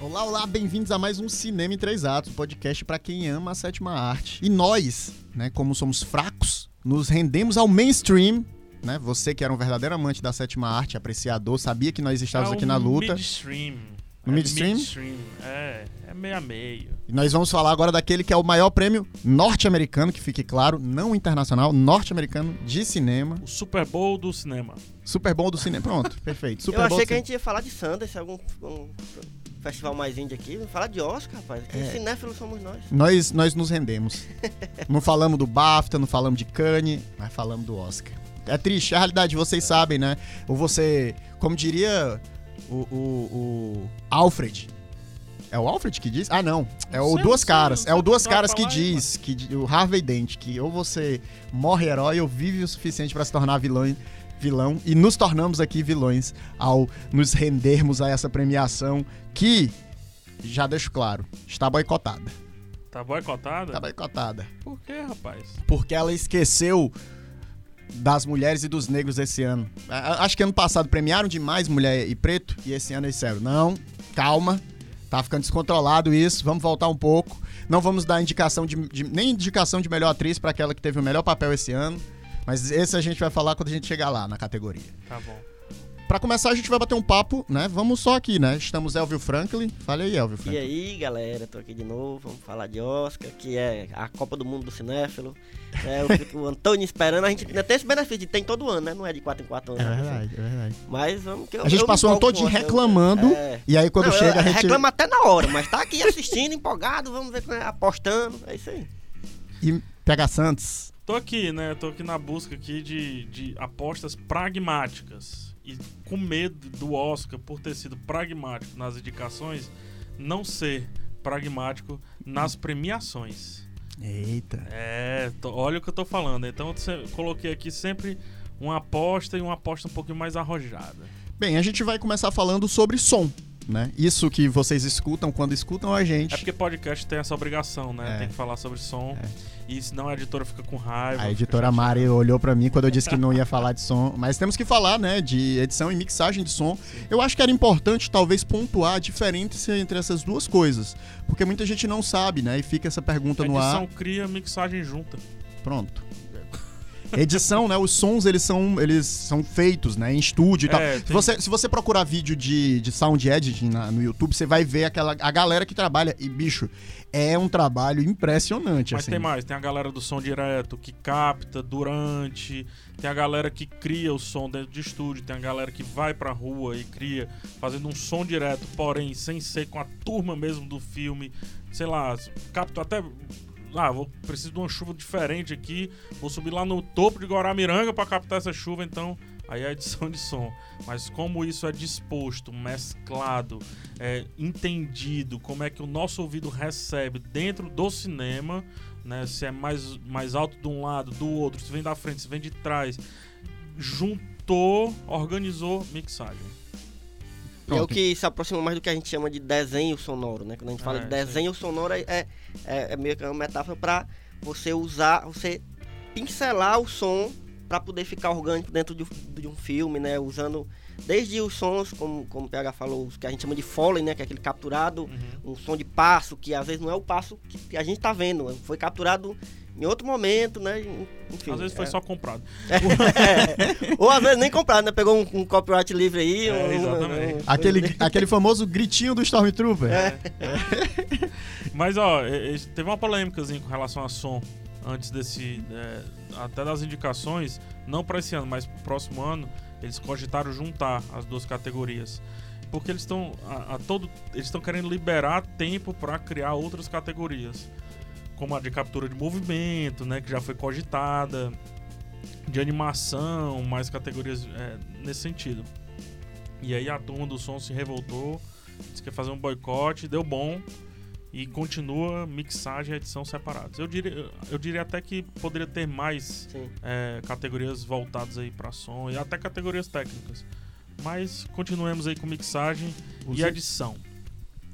Olá, olá, bem-vindos a mais um Cinema em Três Atos, podcast para quem ama a sétima arte. E nós, né, como somos fracos, nos rendemos ao mainstream. Né? Você que era um verdadeiro amante da sétima arte, apreciador, sabia que nós estávamos é aqui na luta. Midstream. No é midstream? midstream. É, é meio a meio. E nós vamos falar agora daquele que é o maior prêmio norte-americano, que fique claro, não internacional, norte-americano de cinema. O Super Bowl do cinema. Super bom do cinema. Pronto, perfeito. Super eu achei Bowl que a gente ia falar de Sundance, algum um festival mais indie aqui. Vamos falar de Oscar, rapaz. Que É. cinéfilos somos nós. Nós, nós nos rendemos. não falamos do BAFTA, não falamos de Cannes, mas falamos do Oscar. É triste, é a realidade, vocês sabem, né? Ou você, como diria o, o, o Alfred. É o Alfred que diz? Ah, não. É o Sei, Duas sei, Caras. sei É o Duas Caras que diz, que o Harvey Dent, que ou você morre herói ou vive o suficiente pra se tornar vilão, vilão. E nos tornamos aqui vilões ao nos rendermos a essa premiação que, já deixo claro, está boicotada. Tá boicotada? Tá boicotada. Por quê, rapaz? Porque ela esqueceu das mulheres e dos negros esse ano. Acho que ano passado premiaram demais mulher e preto e esse ano eles disseram, não, calma, tá ficando descontrolado isso, vamos voltar um pouco. Não vamos dar indicação de, de- nem indicação de melhor atriz para aquela que teve o melhor papel esse ano, mas esse a gente vai falar quando a gente chegar lá na categoria. Tá bom. Pra começar a gente vai bater um papo, né? Vamos só aqui, né? Estamos Elvio Franklin. Fale aí, Elvio E Franklin. aí, galera, tô aqui de novo. Vamos falar de Oscar, que é a Copa do Mundo do Cinéfilo. É, fico o Antônio esperando. A gente ainda tem esse benefício de tem todo ano, né? Não é de 4 em 4 anos. É né? verdade, é verdade. Mas vamos que eu, A gente eu passou o ano empolgo todo reclamando, É. e aí quando Não, chega a gente... Reclama até na hora, mas tá aqui assistindo, empolgado. Vamos ver, como é, apostando. É isso aí. E pega Santos. Tô aqui, né? Tô aqui na busca aqui de, de apostas pragmáticas. E com medo do Oscar, por ter sido pragmático nas indicações, não ser pragmático nas premiações. Eita. É, tô- olha o que eu tô falando. Então eu coloquei aqui sempre uma aposta e uma aposta um pouquinho mais arrojada. Bem, a gente vai começar falando sobre som, né? Isso que vocês escutam quando escutam a gente. É porque podcast tem essa obrigação, né? É. Tem que falar sobre som. E senão a editora fica com raiva. A editora chateada. Mari olhou pra mim quando eu disse que não ia falar de som, mas temos que falar, né, de edição e mixagem de som. Eu acho que era importante talvez pontuar a diferença entre essas duas coisas, porque muita gente não sabe, né, e fica essa pergunta no edição ar. cria mixagem junta. Pronto. Edição, né? Os sons eles são eles são feitos, né, em estúdio e tal. É, Se você, se você procurar vídeo de, de sound editing na- no YouTube, você vai ver aquela a galera que trabalha e bicho, é um trabalho impressionante Mas assim. tem mais, tem a galera do som direto que capta durante, tem a galera que cria o som dentro de estúdio, tem a galera que vai pra rua e cria, fazendo um som direto, porém sem ser com a turma mesmo do filme. Sei lá, capta até. Ah, vou preciso de uma chuva diferente aqui, vou subir lá no topo de Guaramiranga pra captar essa chuva, então aí é a edição de som. Mas como isso é disposto, mesclado, é, entendido, como é que o nosso ouvido recebe dentro do cinema, né? Se é mais, mais alto de um lado, do outro, se vem da frente, se vem de trás. Juntou, organizou mixagem. E é o Pronto. que se aproxima mais do que a gente chama de desenho sonoro, né? Quando a gente fala É, de desenho sonoro, é, é, é meio que uma metáfora para você usar, você pincelar o som para poder ficar orgânico dentro de, de um filme, né? Usando desde os sons, como, como o PH falou, os que a gente chama de foley, né? Que é aquele capturado, Uhum. um som de passo, que às vezes não é o passo que a gente tá vendo, foi capturado em outro momento, né? Enfim, Às vezes foi é. só comprado. É. Ou às vezes nem comprado, né? Pegou um, um copyright livre aí. É, um- exatamente. um- Aquele, aquele famoso gritinho do Stormtrooper. É. Mas ó, é, é, teve uma polêmicazinha com relação a som antes desse. é, até das indicações, não para esse ano, mas pro próximo ano, eles cogitaram juntar as duas categorias. Porque eles estão a, a todo. Eles estão querendo liberar tempo para criar outras categorias. Como a de captura de movimento, né? Que já foi cogitada. De animação, mais categorias é, nesse sentido. E aí a turma do som se revoltou, disse que ia fazer um boicote, deu bom e continua mixagem e edição separados. Eu diria, eu diria até que poderia ter mais é, categorias voltadas aí para som e até categorias técnicas. Mas continuemos aí com mixagem Os e edição.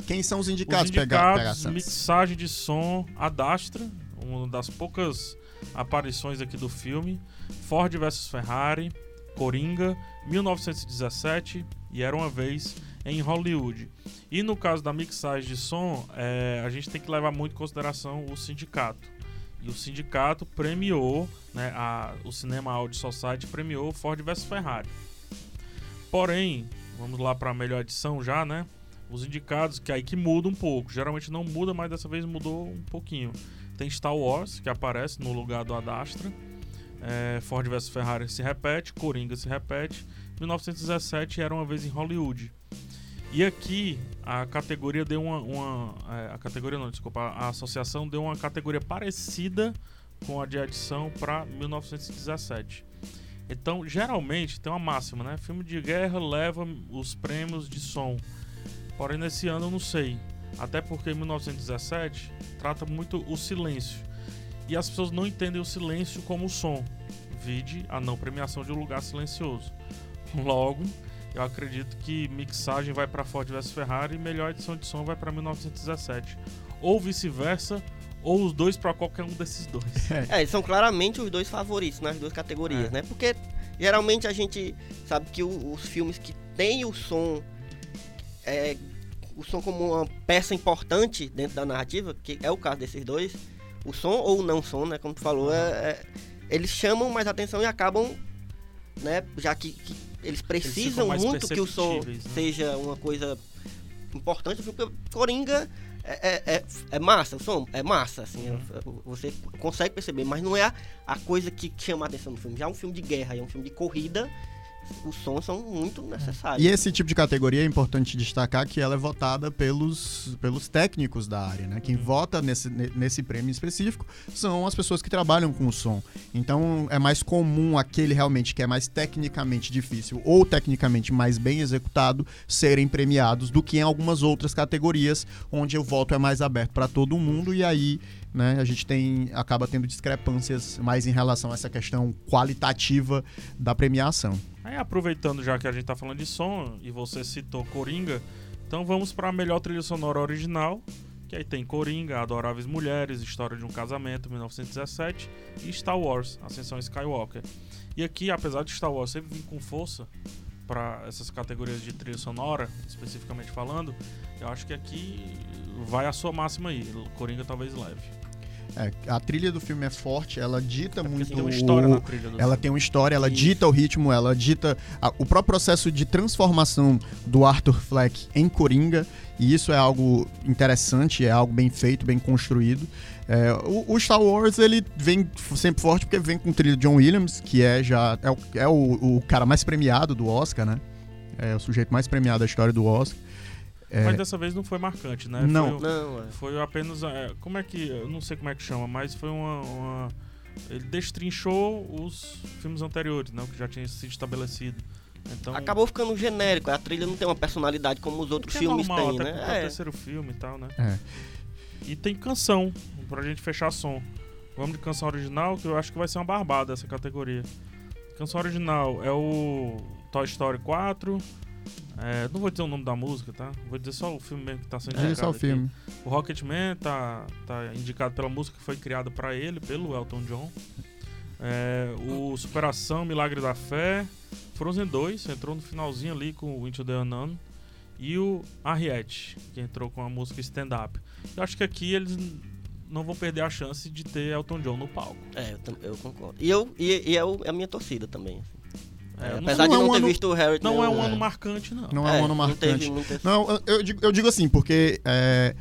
Quem são os Os indicados, indicados, Pega, Pega Santos? mixagem de som, Adastra, uma das poucas aparições aqui do filme, Ford vs Ferrari, Coringa, 1917 e Era Uma Vez em Hollywood. E no caso da mixagem de som, é, a gente tem que levar muito em consideração o sindicato. E o sindicato premiou, né, a, o Cinema Audio Society premiou Ford vs Ferrari. Porém, vamos lá para a melhor edição já, né? Os indicados, que aí que muda um pouco. Geralmente não muda, mas dessa vez mudou um pouquinho. Tem Star Wars, que aparece no lugar do Adastra. É, Ford vs Ferrari se repete, Coringa se repete. 1917 era uma vez em Hollywood. E aqui a categoria deu uma. uma é, a categoria não, desculpa, a associação deu uma categoria parecida com a de adição para 1917. Então, geralmente, tem uma máxima, né? Filme de guerra leva os prêmios de som. Porém, nesse ano eu não sei. Até porque 1917 trata muito o silêncio. E as pessoas não entendem o silêncio como som. Vide a não premiação de um lugar silencioso. Logo, eu acredito que mixagem vai para Ford vs Ferrari e melhor edição de som vai para 1917. Ou vice-versa, ou os dois para qualquer um desses dois. É, são claramente os dois favoritos nas duas categorias, É. né? Porque geralmente a gente sabe que o- os filmes que tem o som é, o som como uma peça importante dentro da narrativa, que é o caso desses dois, o som ou o não som, né? Como tu falou, é, é- eles chamam mais atenção e acabam, né? Já que, que eles precisam mais muito que o som né? seja uma coisa importante, porque Coringa é, é, é, é massa, o som é massa, assim, Uhum. você consegue perceber, mas não é a, a coisa que chama a atenção no filme. Já é um filme de guerra, é um filme de corrida, os sons são muito necessários. E esse tipo de categoria é importante destacar que ela é votada pelos, pelos técnicos da área, né? Quem vota nesse, ne- nesse prêmio específico são as pessoas que trabalham com o som. Então é mais comum aquele realmente que é mais tecnicamente difícil ou tecnicamente mais bem executado serem premiados do que em algumas outras categorias onde o voto é mais aberto para todo mundo e aí né, a gente tem acaba tendo discrepâncias mais em relação a essa questão qualitativa da premiação. Aí aproveitando já que a gente tá falando de som e você citou Coringa, então vamos para a melhor trilha sonora original, que aí tem Coringa, Adoráveis Mulheres, História de um Casamento, 1917 e Star Wars, Ascensão Skywalker. E aqui, apesar de Star Wars sempre vir com força para essas categorias de trilha sonora, especificamente falando, eu acho que aqui vai a sua máxima aí, Coringa talvez leve. É, a trilha do filme é forte, ela dita Porque, muito tem uma história o- na trilha do ela filme. tem uma história, ela Isso. dita o ritmo, ela dita a- o próprio processo de transformação do Arthur Fleck em Coringa, e isso é algo interessante, é algo bem feito, bem construído. É, o, o Star Wars ele vem sempre forte porque vem com o trilho de John Williams, que é já é, o, é o, o cara mais premiado do Oscar, né? É o sujeito mais premiado da história do Oscar. É, Mas dessa vez não foi marcante, né? Não. Foi, Não, é. Foi apenas. é, como é que. Eu não sei como é que chama, mas foi uma. uma- ele destrinchou os filmes anteriores, né? O que já tinha sido estabelecido. Então. Acabou ficando genérico, a trilha não tem uma personalidade como os outros é filmes normal, têm, até porque é o né? É. terceiro filme e tal, né? É. E tem canção, pra gente fechar som. Vamos de canção original, que eu acho que vai ser uma barbada essa categoria. Canção original é o Toy Story 4. É, não vou dizer o nome da música, tá? Vou dizer só o filme mesmo que tá sendo é indicado só o aqui. filme. O Rocketman tá, tá indicado pela música que foi criada pra ele, pelo Elton John. É, o Superação, Milagre da Fé. Frozen 2, entrou no finalzinho ali com o Into the Unknown. E o Harriet, que entrou com a música Stand Up. Eu acho que aqui eles não vão perder a chance de ter Elton John no palco. É, eu, eu concordo. E, eu, e, e é o- é a minha torcida também. É, É, não- apesar de não é não um ter ano- visto o Harry. não é um é. ano marcante, não. Não é, um ano Não teve marcante. muita... Não, eu- digo, eu digo assim, porque é,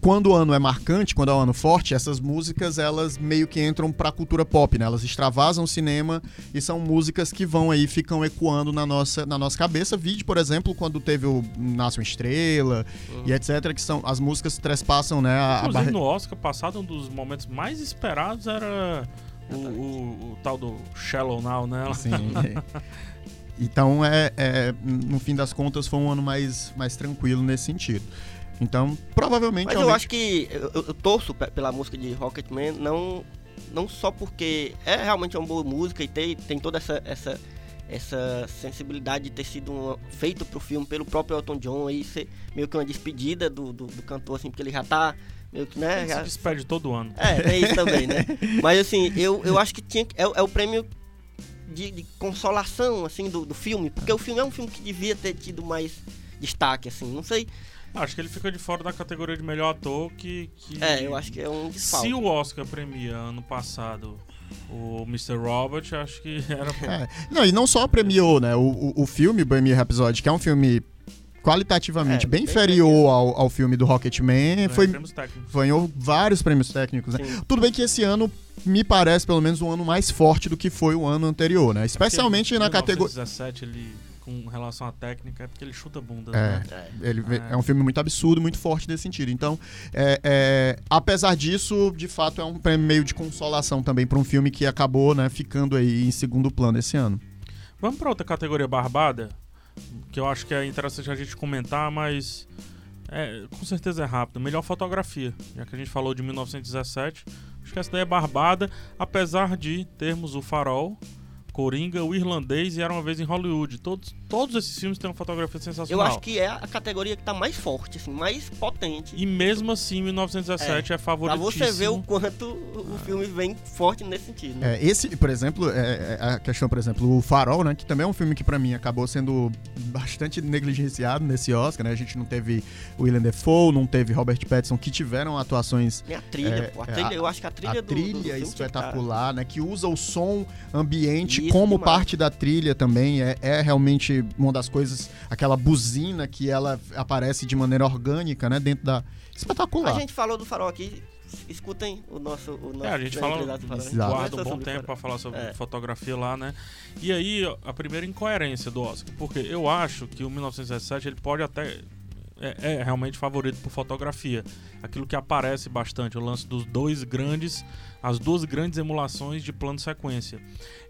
quando o ano é marcante, quando é um ano forte, essas músicas elas meio que entram pra cultura pop, né? Elas extravasam o cinema e são músicas que vão aí, ficam ecoando na nossa, na nossa cabeça. Vide, por exemplo, quando teve o Nasce uma Estrela Uhum. e etc, que são as músicas que trespassam, né, a, a Inclusive barre- no Oscar passado, um dos momentos mais esperados era o, o- o tal do Shallow Now, né? Assim, então, é, é, no fim das contas, foi um ano mais, mais tranquilo nesse sentido. Então, provavelmente... Mas eu realmente- acho que eu, eu- eu torço pe- pela música de Rocketman, não, não só porque é realmente uma boa música e tem, tem toda essa, essa, essa sensibilidade de ter sido uma, feito pro filme pelo próprio Elton John e ser meio que uma despedida do, do, do cantor, assim, porque ele já tá meio que, né? Ele já- se despede todo ano. É, tem isso também, né? Mas assim, eu, eu acho que tinha é, o- é o prêmio de, de consolação, assim, do, do filme. Porque o filme é um filme que devia ter tido mais destaque, assim. Não sei. Acho que ele fica de fora da categoria de melhor ator que. que... É, eu acho que é um desfalque. Se o Oscar premia ano passado o Mr. Robert, acho que era. É. Não, e não só premiou, né? O, o, o filme Bohemian Rhapsody, que é um filme qualitativamente É, bem bem inferior ao, ao filme do Rocketman, foi, ganhou vários prêmios técnicos, né? Tudo bem que esse ano me parece pelo menos um ano mais forte do que foi o ano anterior, né? Especialmente na categoria 1917, ele, com relação à técnica, é porque ele chuta bunda. É. Né? É. Ele É. é um filme muito absurdo, muito forte nesse sentido. Então, é, é, apesar disso, de fato, é um prêmio meio de consolação também para um filme que acabou né, ficando aí em segundo plano esse ano. Vamos para outra categoria barbada, que eu acho que é interessante a gente comentar, mas é, com certeza é rápido. Melhor fotografia, já que a gente falou de 1917. Acho que essa daí é barbada, apesar de termos o Farol, Coringa, o Irlandês e Era Uma Vez em Hollywood. Todos, todos esses filmes têm uma fotografia Eu sensacional. acho que é a categoria que tá mais forte, assim, mais potente. E mesmo assim, 1917 é, Pra favoritíssimo. você ver o quanto o filme vem forte nesse sentido, né? É, esse, por exemplo, é, é a questão, por exemplo, o Farol, né, que também é um filme que para mim acabou sendo bastante negligenciado nesse Oscar, né? A gente não teve William Defoe, não teve Robert Pattinson, que tiveram atuações Tem a trilha, É, pô, a é, trilha, a- eu acho que a trilha a do, trilha do, do que tá- espetacular, né? Que usa o som ambiente Isso, como demais. parte da trilha também. É, é realmente uma das coisas, aquela buzina que ela aparece de maneira orgânica, né? Dentro da. Espetacular. A gente falou do farol aqui, escutem o nosso. O nosso É, a gente fala, do farol. Guarda um bom tempo pra falar sobre É. fotografia lá, né? E aí, ó, a primeira incoerência do Oscar, porque eu acho que o 1917 ele pode até é, é realmente favorito por fotografia. Aquilo que aparece bastante, o lance dos dois grandes, as duas grandes emulações de plano sequência.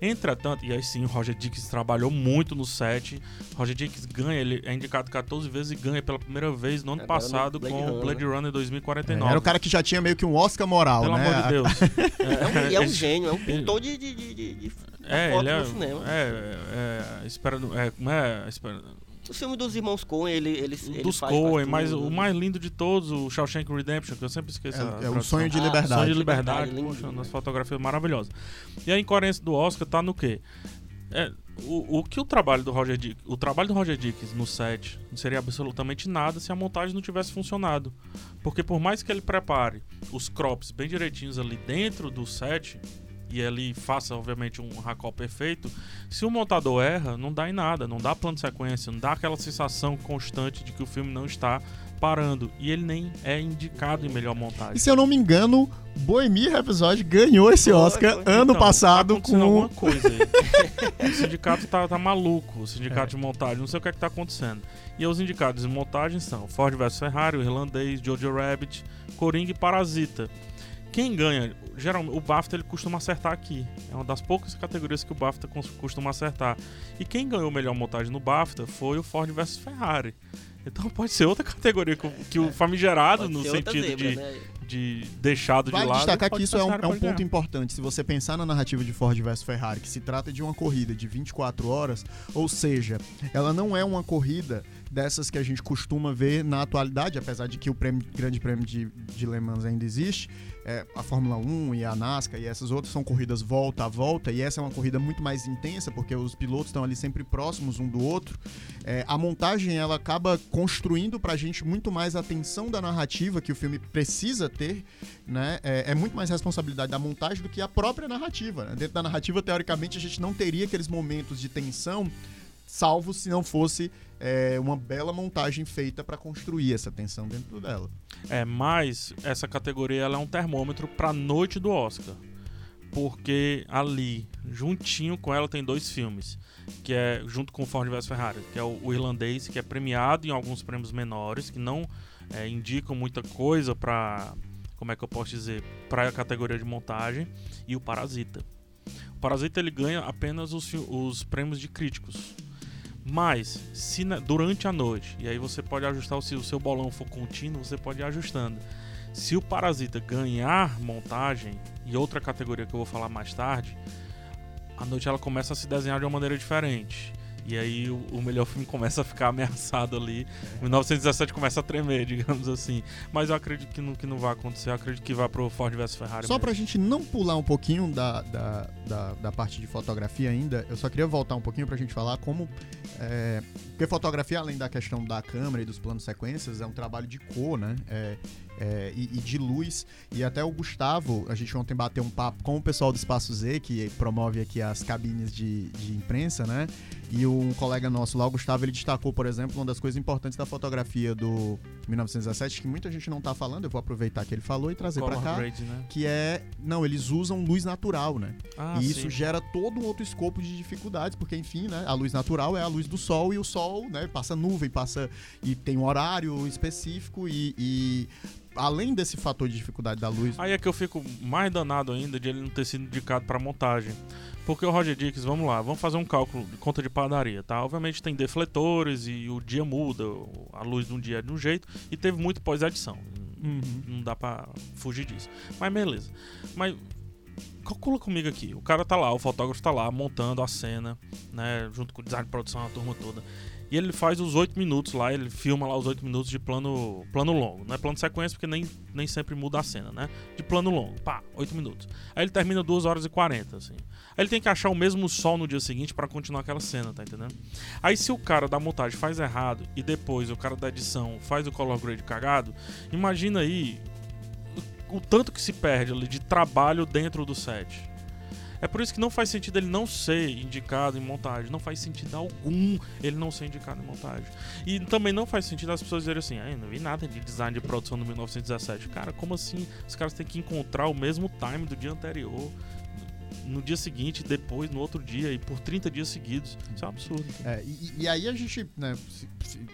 Entretanto, e aí sim, o Roger Dickens trabalhou muito no set. Roger Dickens ganha, ele é indicado 14 vezes e ganha pela primeira vez no ano Agora no passado Blade com o Runner. Blade Runner 2049. Era o cara que já tinha meio que um Oscar moral, Pelo né? amor de Deus. É um, e é um gênio, é um pintor de, de, de, de, de É, foto ele é. no cinema. É, é, espera, é, como é, espera, O filme dos irmãos Coen, ele, ele, ele dos faz Coen, mas o mais lindo de todos, o Shawshank Redemption, que eu sempre esqueço. É, é o tradução. sonho de Ah, liberdade. Sonho de Liberdade, liberdade, lindo, poxa, né? nas fotografias maravilhosas. E a incoerência do Oscar tá no quê? É, o, o que o trabalho do Roger Dickens, o trabalho do Roger Dickens no set não seria absolutamente nada se a montagem não tivesse funcionado. Porque por mais que ele prepare os crops bem direitinhos ali dentro do set e ele faça obviamente um racol perfeito, se o montador erra, não dá em nada, não dá plano de sequência, não dá aquela sensação constante de que o filme não está parando e ele nem é indicado em melhor montagem. E se eu não me engano, Bohemian Rhapsody ganhou esse Oscar foi. ano Então, passado tá com alguma coisa aí. o sindicato tá, tá maluco, o sindicato de montagem, não sei o que é que tá acontecendo. E os indicados de montagem são Ford vs Ferrari, o Irlandês, Jojo Rabbit, Coringa e Parasita. Quem ganha, geralmente, o BAFTA ele costuma acertar aqui. É uma das poucas categorias que o BAFTA costuma acertar. E quem ganhou melhor montagem no BAFTA foi o Ford vs Ferrari. Então pode ser outra categoria que, o- que o famigerado, Pode no sentido zebra, de, né? de deixado de Vale lado. destacar que isso é um, é um ponto importante. Se você pensar na narrativa de Ford vs Ferrari, que se trata de uma corrida de 24 horas, ou seja, ela não é uma corrida dessas que a gente costuma ver na atualidade, apesar de que o prêmio- Grande Prêmio de, de Le Mans ainda existe. É, a Fórmula 1 e a NASCAR e essas outras são corridas volta a volta, e essa é uma corrida muito mais intensa, porque os pilotos estão ali sempre próximos um do outro. É, a montagem ela acaba construindo pra gente muito mais a tensão da narrativa que o filme precisa ter, né? É, é muito mais responsabilidade da montagem do que a própria narrativa. né? Dentro da narrativa, teoricamente, a gente não teria aqueles momentos de tensão, salvo se não fosse é, uma bela montagem feita pra construir essa tensão dentro dela. É, mas essa categoria ela é um termômetro pra noite do Oscar. Porque ali, juntinho com ela, tem dois filmes. Que é junto com Ford vs Ferrari, que é o, o irlandês, que é premiado em alguns prêmios menores, que não é, indicam muita coisa pra. Como é que eu posso dizer? Pra categoria de montagem. E o Parasita. O Parasita ele ganha apenas os, os prêmios de críticos. Mas, se na- durante a noite, e aí você pode ajustar, se o seu bolão for contínuo, você pode ir ajustando. Se o Parasita ganhar montagem, e outra categoria que eu vou falar mais tarde, a noite ela começa a se desenhar de uma maneira diferente. E aí o, o melhor filme começa a ficar ameaçado ali. 1917 começa a tremer, digamos assim. Mas eu acredito que não, que não vai acontecer. Eu acredito que vai pro Ford vs Ferrari. Só mesmo. pra gente não pular um pouquinho da, da, da, da parte de fotografia ainda, eu só queria voltar um pouquinho pra gente falar como. é, porque fotografia, além da questão da câmera e dos planos sequências, é um trabalho de cor, né? É, é, e, e de luz. E até o Gustavo, a gente ontem bateu um papo com o pessoal do Espaço Z, que promove aqui as cabines de, de imprensa, né? E um colega nosso lá, o Gustavo, ele destacou, por exemplo, uma das coisas importantes da fotografia do 1917, que muita gente não tá falando, eu vou aproveitar que ele falou e trazer pra Color cá grade, né? que é. Não, eles usam luz natural, né? Ah, e isso sim. gera todo um outro escopo de dificuldades, porque, enfim, né? A luz natural é a luz do sol e o sol, né? Passa nuvem, passa. E tem um horário específico e. e além desse fator de dificuldade da luz. Aí é que eu fico mais danado ainda de ele não ter sido indicado pra montagem. Porque o Roger Dix, vamos lá, vamos fazer um cálculo de conta de padaria, tá? Obviamente tem defletores e o dia muda, a luz de um dia é de um jeito e teve muito pós-edição. Uhum. Não dá pra fugir disso. Mas beleza. Mas calcula comigo aqui. O cara tá lá, o fotógrafo tá lá montando a cena, né? Junto com o design de produção, a turma toda. E ele faz os oito minutos lá, ele filma lá os oito minutos de plano, plano longo. Não é plano sequência, porque nem, nem sempre muda a cena, né? De plano longo. Pá, oito minutos. Aí ele termina 2 horas e 40, assim. Aí ele tem que achar o mesmo sol no dia seguinte pra continuar aquela cena, tá entendendo? Aí se o cara da montagem faz errado e depois o cara da edição faz o color grade cagado, imagina aí o, o tanto que se perde ali de trabalho dentro do set. É por isso que não faz sentido ele não ser indicado em montagem. Não faz sentido algum ele não ser indicado em montagem. E também não faz sentido as pessoas dizerem assim: ah, não vi nada de design de produção do 1917. Cara, como assim? Os caras têm que encontrar o mesmo time do dia anterior. No dia seguinte, depois, no outro dia, e por 30 dias seguidos. Isso é um absurdo. É, e, e aí a gente, né,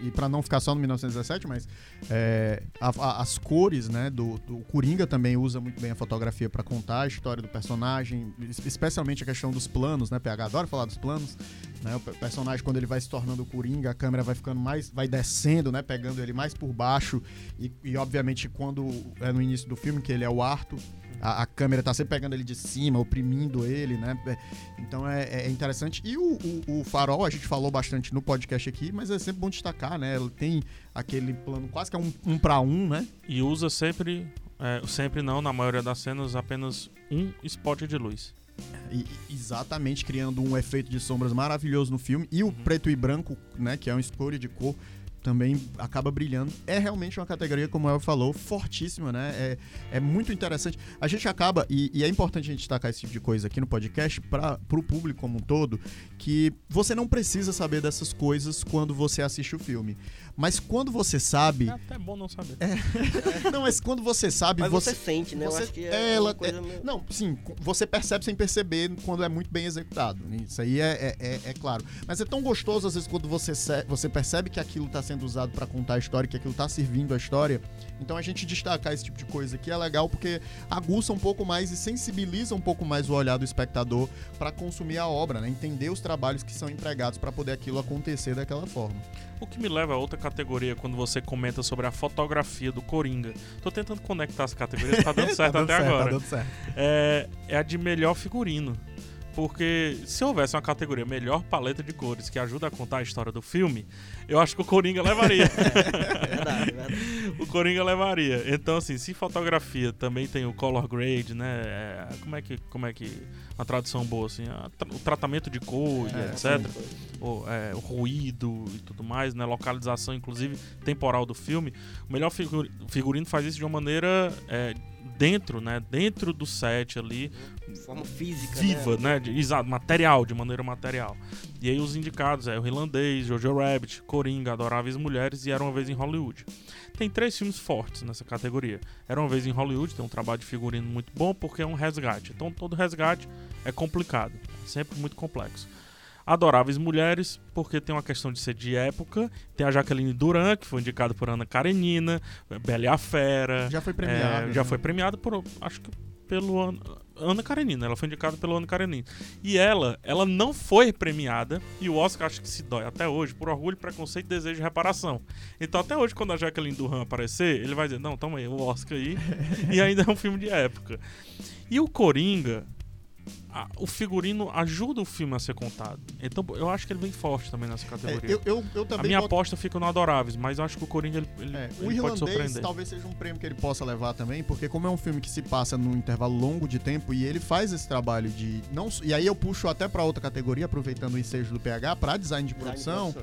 e pra não ficar só no 1917, mas é, a- a- as cores, né, do, do Coringa também usa muito bem a fotografia pra contar a história do personagem, es- especialmente a questão dos planos, né, PH adora falar dos planos, né, o pe- personagem quando ele vai se tornando o Coringa, a câmera vai ficando mais, vai descendo, né, pegando ele mais por baixo e, e obviamente quando é no início do filme que ele é o Arthur, a, a câmera tá sempre pegando ele de cima, oprimindo ele, né? É, Então é, é interessante. E o, o- o farol, a gente falou bastante no podcast aqui, mas é sempre bom destacar, né? Ele tem aquele plano quase que é um, um para um, né? E usa sempre, é, sempre não, na maioria das cenas, apenas um spot de luz. E- e- exatamente criando um efeito de sombras maravilhoso no filme. E o preto e branco, né? Que é uma escolha de cor. Também acaba brilhando. É realmente uma categoria, como o El falou, fortíssima, né? É, é muito interessante. A gente acaba, e, e é importante a gente destacar esse tipo de coisa aqui no podcast para o público como um todo, que você não precisa saber dessas coisas quando você assiste o filme. Mas quando você sabe. É até bom não saber. Não, mas quando você sabe, Mas você, você. sente, né? você- Eu acho que é, é, ela- coisa meio... Não, sim, você percebe sem perceber quando é muito bem executado. Isso aí é, é, é- é claro. Mas é tão gostoso, às vezes, quando você, você percebe que aquilo está sendo usado para contar a história, que aquilo está servindo a história. Então a gente destacar esse tipo de coisa aqui é legal porque aguça um pouco mais e sensibiliza um pouco mais o olhar do espectador para consumir a obra, né? Entender os trabalhos que são empregados para poder aquilo acontecer daquela forma. O que me leva a outra categoria quando você comenta sobre a fotografia do Coringa. Tô tentando conectar as categorias, tá dando certo Tá dando até certo, agora. Tá dando certo. é, é a de melhor figurino. Porque se houvesse uma categoria melhor paleta de cores que ajuda a contar a história do filme, eu acho que o Coringa levaria. É verdade, é verdade. o Coringa levaria. Então, assim, se fotografia também tem o color grade, né? é, como é que. Como é que. Uma tradução boa, assim, a o tratamento de cor É, etc. O, é, o ruído e tudo mais, né? Localização, inclusive, temporal do filme. O melhor figu- figurino faz isso de uma maneira. Dentro, né? Dentro do set ali, De forma física, viva, né? né? De, exato, material, de maneira material. E aí os indicados é o Irlandês, Jojo Rabbit, Coringa, Adoráveis Mulheres e Era Uma Vez em Hollywood. Tem três filmes fortes nessa categoria. Era Uma Vez em Hollywood tem um trabalho de figurino muito bom porque é um resgate. Então todo resgate é complicado, sempre muito complexo. Adoráveis Mulheres, porque tem uma questão de ser de época. Tem a Jaqueline Duran, que foi indicada por Ana Karenina, Bela e a Fera. Já foi É, premiado. já né? foi premiada por, acho que pelo Ana, Ana Karenina, ela foi indicada pelo Ana Karenina. E ela, ela não foi premiada, e o Oscar acho que se dói até hoje por orgulho, preconceito, desejo de reparação. Então até hoje, quando a Jacqueline Duran aparecer, ele vai dizer, não, toma aí, o Oscar aí, e ainda é um filme de época. E o Coringa, a- o figurino ajuda o filme a ser contado. Então eu acho que ele vem forte também nessa É, categoria. eu, eu, eu a minha boto- aposta fica no Adoráveis, mas eu acho que o Coringa ele, ele, É, ele o pode irlandês surpreender. talvez seja um prêmio que ele possa levar também, porque como é um filme que se passa num intervalo longo de tempo e ele faz esse trabalho de não e aí eu puxo até pra outra categoria, aproveitando o ensejo do PH, pra design de Design de produção,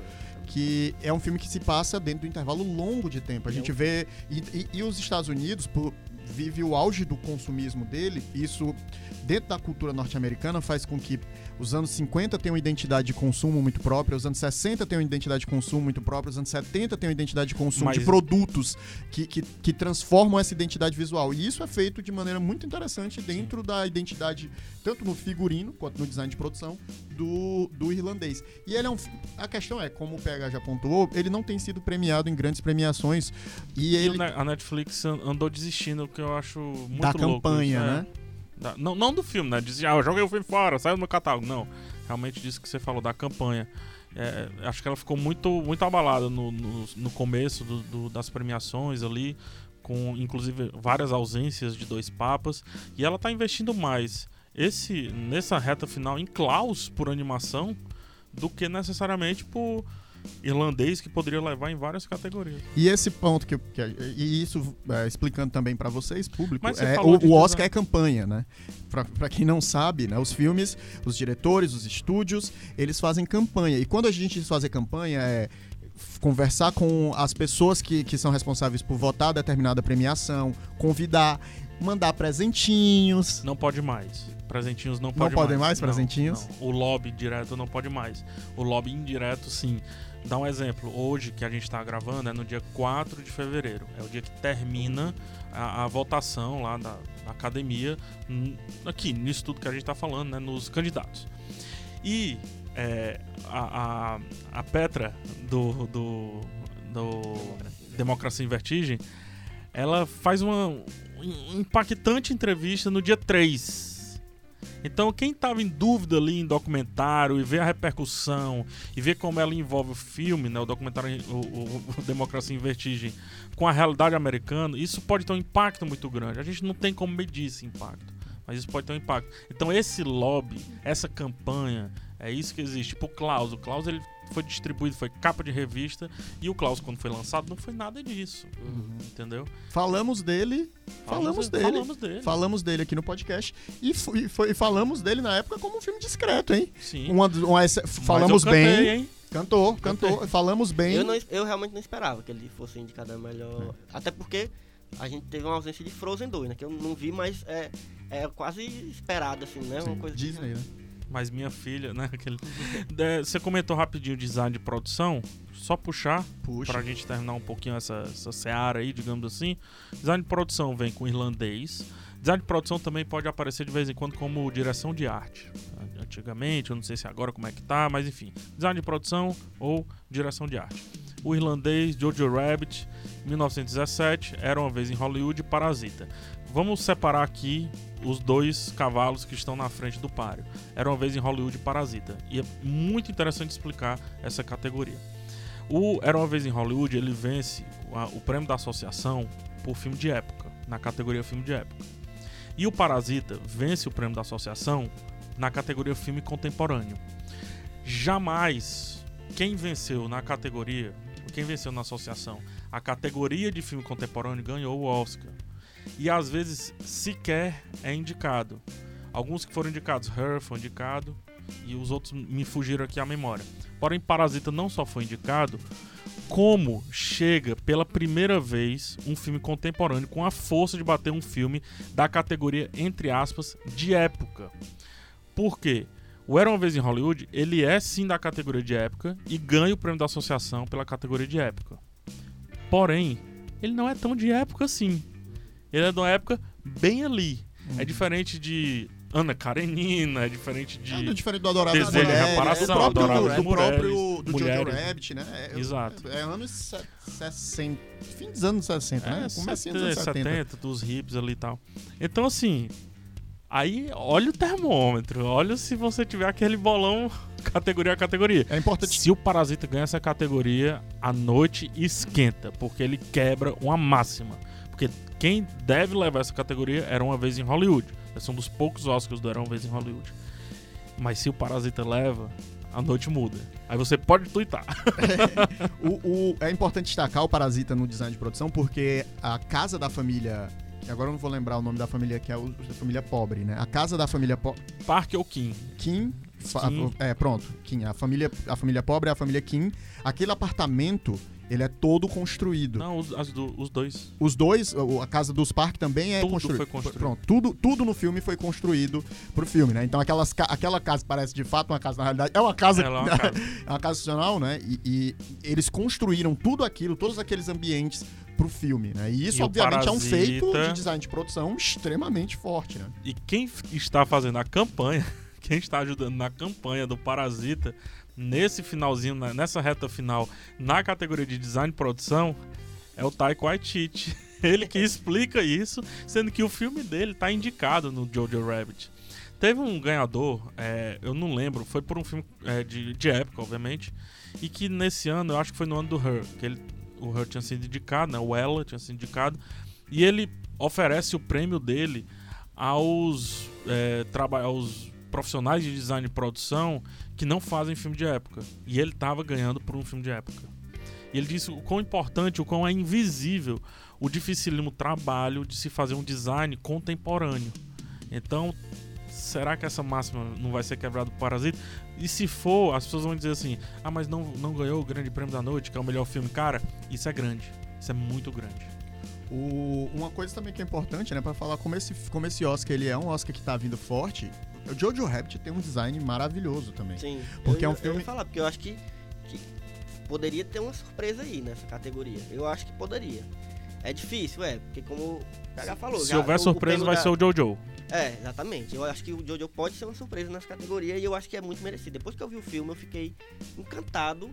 que é um filme que se passa dentro do intervalo longo de tempo. A gente é um- vê e, e- e os Estados Unidos por vive o auge do consumismo dele, isso dentro da cultura norte-americana faz com que os anos 50 tenham uma identidade de consumo muito própria, os anos 60 tenham uma identidade de consumo muito própria, os anos 70 tenham uma identidade de consumo de Mas- produtos que, que, que transformam essa identidade visual. E isso é feito de maneira muito interessante dentro da identidade, tanto no figurino quanto no design de produção, do, do irlandês. E ele é um. A questão é, como o PH já pontuou, ele não tem sido premiado em grandes premiações. E E ele. a Netflix an- andou desistindo, que eu acho muito Da louco campanha, isso, é. né? Da- não, não do filme, né? Diz, ah, eu joguei o filme fora, saiu do meu catálogo. Não, realmente disso que você falou, da campanha. É, acho que ela ficou muito, muito abalada no, no, no começo do- do- das premiações ali, com inclusive várias ausências de dois papas. E ela tá investindo mais esse nessa reta final em Klaus por animação do que necessariamente por irlandês que poderia levar em várias categorias. E esse ponto que, que e isso é, explicando também pra vocês, público, você é, o, o Oscar é campanha, né? Pra quem não sabe, né? Os filmes, os diretores, os estúdios, eles fazem campanha. E quando a gente fazer campanha é conversar com as pessoas que, que são responsáveis por votar determinada premiação, convidar, mandar presentinhos. Não pode mais. Presentinhos não Não pode podem mais. mais presentinhos? não. O lobby direto não pode mais. O lobby indireto, sim. Dá um exemplo. Hoje, que a gente tá gravando, é no dia 4 de fevereiro. É o dia que termina a, a votação lá da, da academia, aqui, nisso tudo que a gente tá falando, né? Nos candidatos. E é, a, a, a Petra do, do, do Democracia em Vertigem, ela faz uma um impactante entrevista no dia 3. Então, quem estava em dúvida ali em documentário e ver a repercussão e ver como ela envolve o filme, né, o documentário o, o- o Democracia em Vertigem, com a realidade americana, isso pode ter um impacto muito grande. A gente não tem como medir esse impacto, mas isso pode ter um impacto. Então, esse lobby, essa campanha, é isso que existe. Tipo o Klaus. O Klaus ele foi distribuído, foi capa de revista, e o Klaus, quando foi lançado, não foi nada disso. Entendeu? Falamos dele, falamos dele. Falamos dele. falamos dele aqui no podcast e, foi- e falamos dele na época como um filme discreto, hein? Sim. Uma, uma falamos eu cantei, bem. hein? Cantou, cantou. Falamos bem. Eu, não, eu realmente não esperava que ele fosse indicado a melhor. Até porque a gente teve uma ausência de Frozen 2, né? Que eu não vi, mas é, é quase esperado, assim, né? Sim, Uma coisa que- Disney, né? Mas minha filha, né? Aquele... Você comentou rapidinho o design de produção. Só puxar Puxa. pra gente terminar um pouquinho essa, essa seara aí, digamos assim. Design de produção vem com irlandês. Design de produção também pode aparecer de vez em quando como direção de arte. Antigamente, eu não sei se agora como é que tá, mas enfim. Design de produção ou direção de arte. O irlandês Jojo Rabbit, 1917, Era uma vez em Hollywood Parasita. Vamos separar aqui os dois cavalos que estão na frente do páreo. Era uma vez em Hollywood Parasita. E é muito interessante explicar essa categoria. O Era uma vez em Hollywood, ele vence o prêmio da associação por filme de época, na categoria filme de época. E o Parasita vence o prêmio da associação na categoria filme contemporâneo. Jamais quem venceu na categoria, quem venceu na associação, a categoria de filme contemporâneo ganhou o Oscar. E às vezes sequer é indicado. Alguns que foram indicados, Her foi indicado e os outros me fugiram aqui à memória. Porém, Parasita não só foi indicado, como chega pela primeira vez um filme contemporâneo com a força de bater um filme da categoria, entre aspas, de época. Por quê? O Era Uma Vez em Hollywood, ele é sim da categoria de época e ganha o prêmio da associação pela categoria de época. Porém, ele não é tão de época assim. Ele é de uma época bem ali. É diferente de Ana Karenina, é diferente de... É do diferente do Adorável Desejo de Mulheres, reparação, do próprio, Adoráveis do próprio do Mulheres. Jojo Rabbit, né? É, Exato. É, anos se- 60, fim dos anos 60, né? É, Comecinho dos 70, anos 70. 70, dos hips ali e tal. Então, assim, aí olha o termômetro, olha se você tiver aquele bolão categoria a categoria. É importante Se o Parasita ganha essa categoria, a noite esquenta, porque ele quebra uma máxima. Porque quem deve levar essa categoria era uma vez em Hollywood. Vai ser um dos poucos Oscars do Era Uma Vez em Hollywood. Mas se o Parasita leva, a noite muda. Aí você pode twittar. O, o- é importante destacar o Parasita no design de produção porque a casa da família. Agora eu não vou lembrar o nome da família, que é o- a família pobre, né? A casa da família po Park ou Kim? Kim. Kim. É, pronto. Kim. A família, a família pobre é a família Kim. Aquele apartamento, ele é todo construído. Não, os, do- os dois. Os dois, a casa dos Park também é Tudo construída. foi construído. Pronto, tudo, tudo no filme foi construído pro filme, né? Então aquelas, aquela casa parece de fato uma casa, na realidade, é uma casa, é uma casa. é uma casa funcional, né? E, e eles construíram tudo aquilo, todos aqueles ambientes pro filme, né? E isso, E obviamente, é um feito Parasita- de design de produção extremamente forte, né? E quem está fazendo a campanha, quem está ajudando na campanha do Parasita, nesse finalzinho, na- nessa reta final, na categoria de design e produção, é o Taika Waititi. Ele que explica isso, sendo que o filme dele está indicado no Jojo Rabbit. Teve um ganhador, é, eu não lembro, foi por um filme é, de, de época, obviamente, e que nesse ano, eu acho que foi no ano do Her, que ele, o Her tinha sido indicado, né, o Ella tinha sido indicado, e ele oferece o prêmio dele aos, é, aos profissionais de design e produção que não fazem filme de época. E ele estava ganhando por um filme de época. E ele disse o quão importante, o quão é invisível o dificílimo trabalho de se fazer um design contemporâneo. Então, será que essa máxima não vai ser quebrada por Parasita? E se for, as pessoas vão dizer assim: ah, mas não, não ganhou o Grande Prêmio da Noite, que é o melhor filme. Cara, isso é grande. Isso é muito grande. O- uma coisa também que é importante, né, pra falar como esse, como esse Oscar ele é um Oscar que tá vindo forte, o Jojo Rabbit tem um design maravilhoso também. Sim. Porque eu, é um Eu filme- ia falar, porque eu acho que, que poderia ter uma surpresa aí nessa categoria. Eu acho que poderia. É difícil, é, porque como o PH falou. Se já houver o- o surpresa, prêmio vai da- ser o Jojo. É, exatamente. Eu acho que o Jojo pode ser uma surpresa nessa categoria e eu acho que é muito merecido. Depois que eu vi o filme, eu fiquei encantado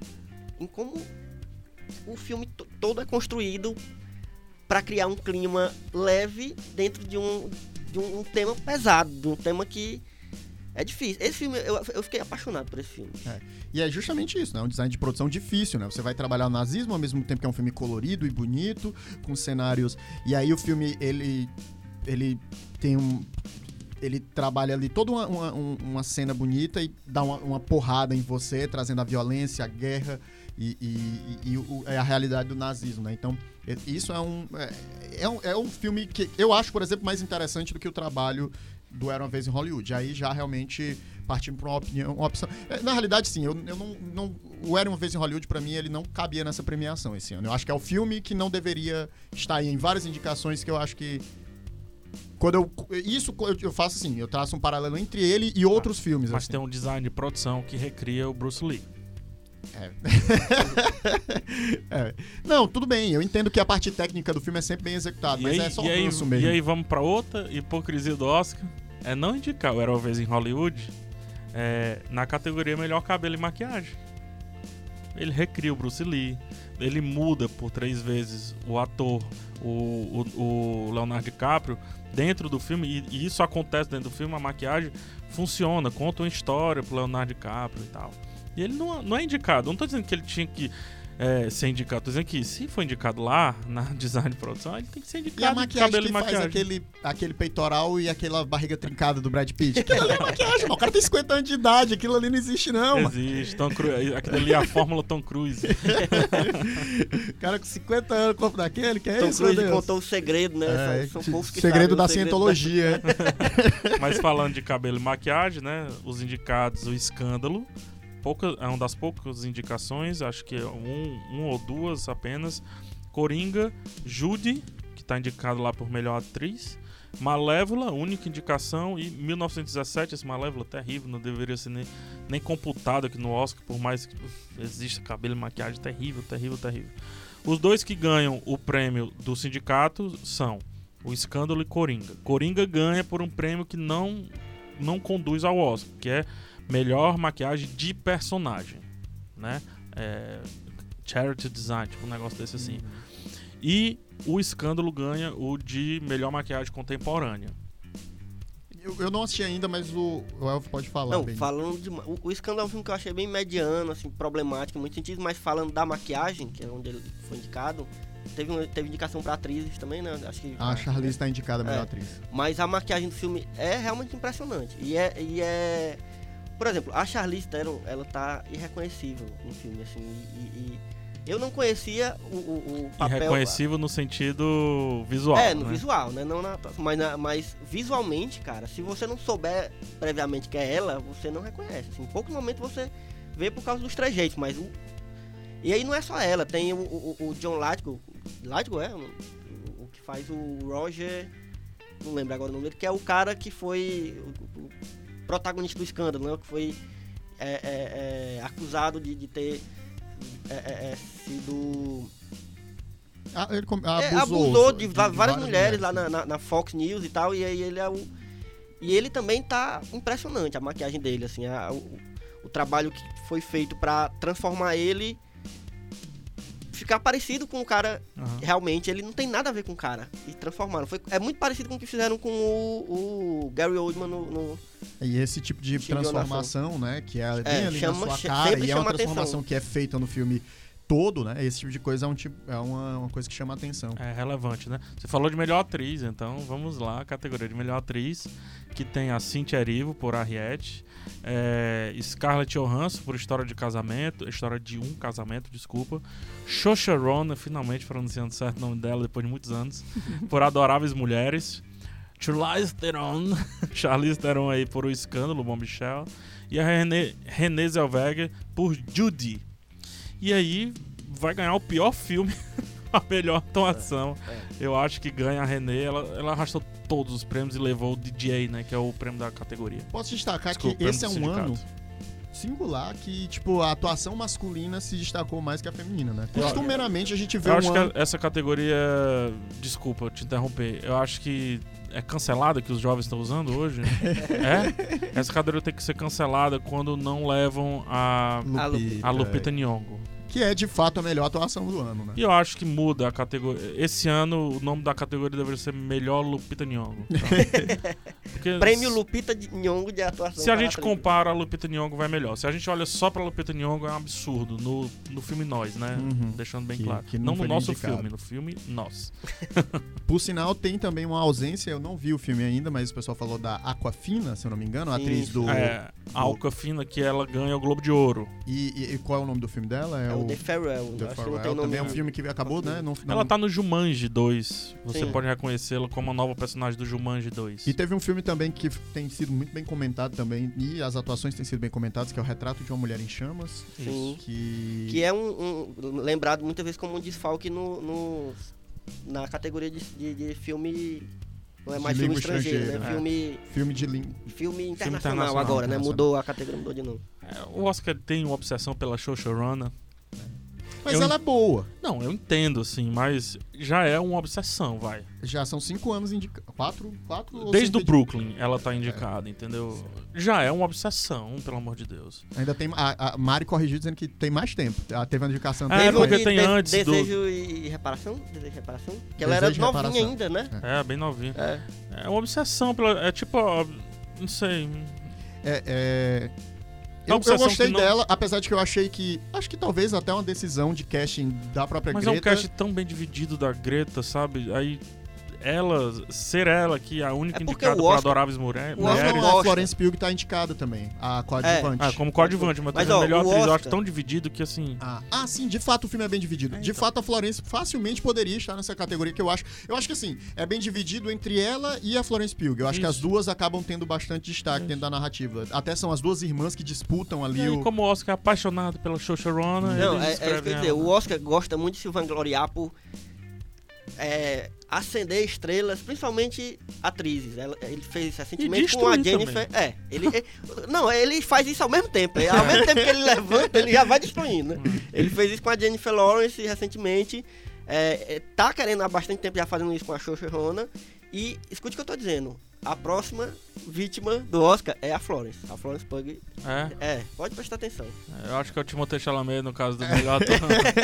em como o filme to- todo é construído para criar um clima leve dentro de um, de um, um tema pesado, de um tema que é difícil. Esse filme, eu, eu fiquei apaixonado por esse filme. E é justamente isso, né? Um design de produção difícil, né? Você vai trabalhar o nazismo ao mesmo tempo que é um filme colorido e bonito, com cenários. E aí o filme, ele. Ele tem um. Ele trabalha ali toda uma, uma, um- uma cena bonita e dá uma, uma porrada em você, trazendo a violência, a guerra e, e- e- o- é a realidade do nazismo, né? Então, é- isso é um, é, é um. é um filme que eu acho, por exemplo, mais interessante do que o trabalho do Era uma Vez em Hollywood. Aí já realmente partindo para uma opinião, uma opção. É, Na realidade, sim, eu, eu não, não. O Era uma Vez em Hollywood, para mim, ele não cabia nessa premiação esse ano. Eu acho que é o filme que não deveria estar aí em várias indicações que eu acho que. Quando eu. Isso eu- faço assim, eu traço um paralelo entre ele e outros filmes. Mas assim. tem um design de produção que recria o Bruce Lee. É. Não, tudo bem, eu entendo que a parte técnica do filme é sempre bem executada, mas aí, é só e, aí, mesmo. e aí vamos pra outra hipocrisia do Oscar. É não indicar o Era uma Vez em Hollywood é, na categoria Melhor Cabelo e Maquiagem. Ele recria o Bruce Lee. Ele muda por três vezes o ator, o, o- o Leonardo DiCaprio, dentro do filme. E, e isso acontece dentro do filme. A maquiagem funciona, conta uma história pro Leonardo DiCaprio e tal. E ele não, não é indicado. Não tô dizendo que ele tinha que é, ser indicado. Tô dizendo que se for indicado lá, na design de produção, ele tem que ser indicado E a em maquiagem cabelo que e faz maquiagem. aquele, aquele peitoral e aquela barriga trincada do Brad Pitt. Aquilo ali é maquiagem, mano. O cara tem 50 anos de idade, aquilo ali não existe, não, mano. Existe, Tom Cruise. Aquilo ali é a fórmula Tom Cruise. O cara com 50 anos, corpo daquele, que é Tom isso, meu Cruise contou o segredo, né? É, são, são poucos que segredo sabem da cientologia. Mas falando de cabelo e maquiagem, né? Os indicados, o escândalo. Pouca, é uma das poucas indicações, acho que é um, um ou duas apenas. Coringa, Judy, que está indicado lá por melhor atriz. Malévola, única indicação. E 1917, esse Malévola terrível, não deveria ser nem, nem computado aqui no Oscar, por mais que exista cabelo e maquiagem terrível, terrível, terrível. Os dois que ganham o prêmio do sindicato são o Escândalo e Coringa. Coringa ganha por um prêmio que não, não conduz ao Oscar, que é melhor maquiagem de personagem, né? É, charity design, tipo um negócio desse assim. E o Escândalo ganha o de melhor maquiagem contemporânea. Eu, eu não assisti ainda, mas o, o Elfo pode falar. Não, bem. falando de. O, o Escândalo é um filme que eu achei bem mediano, assim, problemático em muitos sentidos, mas falando da maquiagem, que é onde ele foi indicado, teve, uma- teve indicação pra atrizes também, né? Acho que. A Charlize tá indicada a melhor É. atriz. Mas a maquiagem do filme é realmente impressionante. E é. E é... Por exemplo, a Charlize Theron, ela tá irreconhecível no filme, assim. E, e- eu não conhecia o, o, o papel. Irreconhecível no sentido visual. É, no né? visual, né? Não na, mas, na- mas visualmente, cara, se você não souber previamente que é ela, você não reconhece. Assim, em poucos momentos você vê por causa dos trejeitos, mas o. E aí não é só ela, tem o, o, o John Lithgow. Lithgow é? O, que faz o Roger. Não lembro agora o nome dele, que é o cara que foi o protagonista do escândalo, né? Que foi é, é, é, acusado de, de ter é, é, sido Ah, ele abusou, abusou de, va- várias, mulheres, lá na, na- na Fox News e tal, e aí ele é o. E ele também tá impressionante, a maquiagem dele, assim, a- o, o trabalho que foi feito pra transformar ele ficar parecido com o cara. Aham. Realmente, ele não tem nada a ver com o cara. E transformaram. Foi, é muito parecido com o que fizeram com o, o Gary Oldman no. no- E esse tipo de transformação, né? Que é bem ali chama- na sua cara e é uma transformação atenção. que é feita no filme todo, né? Esse tipo de coisa é, um tipo, é uma, uma coisa que chama atenção. É relevante, né? Você falou de melhor atriz, então vamos lá, categoria de melhor atriz, que tem a Cynthia Erivo por Harriet, é, Scarlett Johansson por História de Casamento, História de um Casamento, desculpa, Saoirse Ronan, finalmente pronunciando certo o nome dela depois de muitos anos, por Adoráveis Mulheres, Charlize Theron, Charlize Theron aí por O Escândalo, Bom Michel, e a René, Renée Zellweger por Judy. E aí vai ganhar o pior filme, a melhor atuação. É. Eu acho que ganha a Renée, ela, ela arrastou todos os prêmios e levou o DJ, né, que é o prêmio da categoria. Posso destacar Desculpa, que esse é um ano singular que, tipo, a atuação masculina se destacou mais que a feminina, né? Costumeiramente a gente vê Eu um acho ano... que essa categoria, desculpa te interromper, eu acho que é cancelada que os jovens estão usando hoje. é? Essa categoria tem que ser cancelada quando não levam a, Lupita, a Lupita Nyong'o. Que é, de fato, a melhor atuação do ano, né? E eu acho que muda a categoria. Esse ano o nome da categoria deveria ser Melhor Lupita Nyong'o. tá? Prêmio Lupita de Nyong'o de atuação. Se a para gente atriz. compara a Lupita Nyong'o vai melhor. Se a gente olha só pra Lupita Nyong'o é um absurdo no, no filme Nós, né? Uhum. Deixando bem Que- claro. que não não no nosso indicado. filme, no filme Nós. Por sinal, tem também uma ausência, eu não vi o filme ainda, mas o pessoal falou da Aquafina, se eu não me engano, a atriz do... É, a Alcafina que ela ganha o Globo de Ouro. E, e- e qual é o nome do filme dela? É o The Farewell. The acho que não Farewell. tem nome. Também é um filme que acabou, né? Não, não- Ela tá no Jumanji 2. Você Sim. pode reconhecê-la como a nova personagem do Jumanji 2. E teve um filme também que tem sido muito bem comentado também, e as atuações têm sido bem comentadas, que é o Retrato de uma Mulher em Chamas, Sim. que... Que é um, um- lembrado muitas vezes como um desfalque no, no- na categoria de, de- de filme. Não é mais filme língua estrangeiro, né? estrangeira, é. Filme, Filme de língua... filme internacional internacional, agora, né? internacional. Mudou a categoria, mudou de novo. É, o Oscar tem uma obsessão pela Ronan. Mas Eu ela é boa. Não, eu entendo, assim, mas já é uma obsessão, vai. Já são cinco anos indicados. Quatro? Quatro? Desde o Brooklyn ela tá indicada, entendeu? Já é uma obsessão, pelo amor de Deus. Ainda tem... A, a Mari corrigiu dizendo que tem mais tempo. Ela teve uma indicação É, porque de tem de- antes do- Desejo e reparação? Desejo e reparação? Que ela era Desejo novinha Reparação. ainda, né? É, bem novinha. É. É uma obsessão pela. É tipo. Não sei. É, é... Eu, eu gostei não- dela, apesar de que eu achei que... Acho que talvez até uma decisão de casting da própria Mas é um Greta... cast tão bem dividido da Greta, sabe? Aí. Ela, ser ela que é a única É indicada Oscar- adoráveis mulher- o Oscar mulheres. não, a Oscar. Florence Pugh tá indicada também, a coadjuvante. Ah, como coadjuvante, mas, Mas, a ó, melhor o atriz eu acho tão dividido que assim. Ah, ah, sim, de fato o filme é bem dividido. É, De então. fato, a Florence facilmente poderia estar nessa categoria que eu acho. Eu acho que assim, é bem dividido entre ela e a Florence Pugh. Eu acho que as Isso. duas acabam tendo bastante destaque Isso. dentro da narrativa. Até são as duas irmãs que disputam ali E aí, o. como o Oscar é apaixonado pela Saoirse Ronan, Não, é, é isso que eu ia escrevem dizer. ela. O Oscar gosta muito de se vangloriar por é, acender estrelas, principalmente atrizes. Ele fez isso recentemente com a Jennifer. É, ele, não, ele faz isso ao mesmo tempo. É, Ao mesmo tempo que ele levanta, ele já vai destruindo. Ele fez isso com a Jennifer Lawrence recentemente. É, é, tá querendo há bastante tempo já fazendo isso com a Saoirse Ronan. E escute o que eu tô dizendo. A próxima vítima do Oscar é a Florence. A Florence Pugh. É, É, pode prestar atenção. eu acho que é o Timothée Chalamet no caso do melhor ator.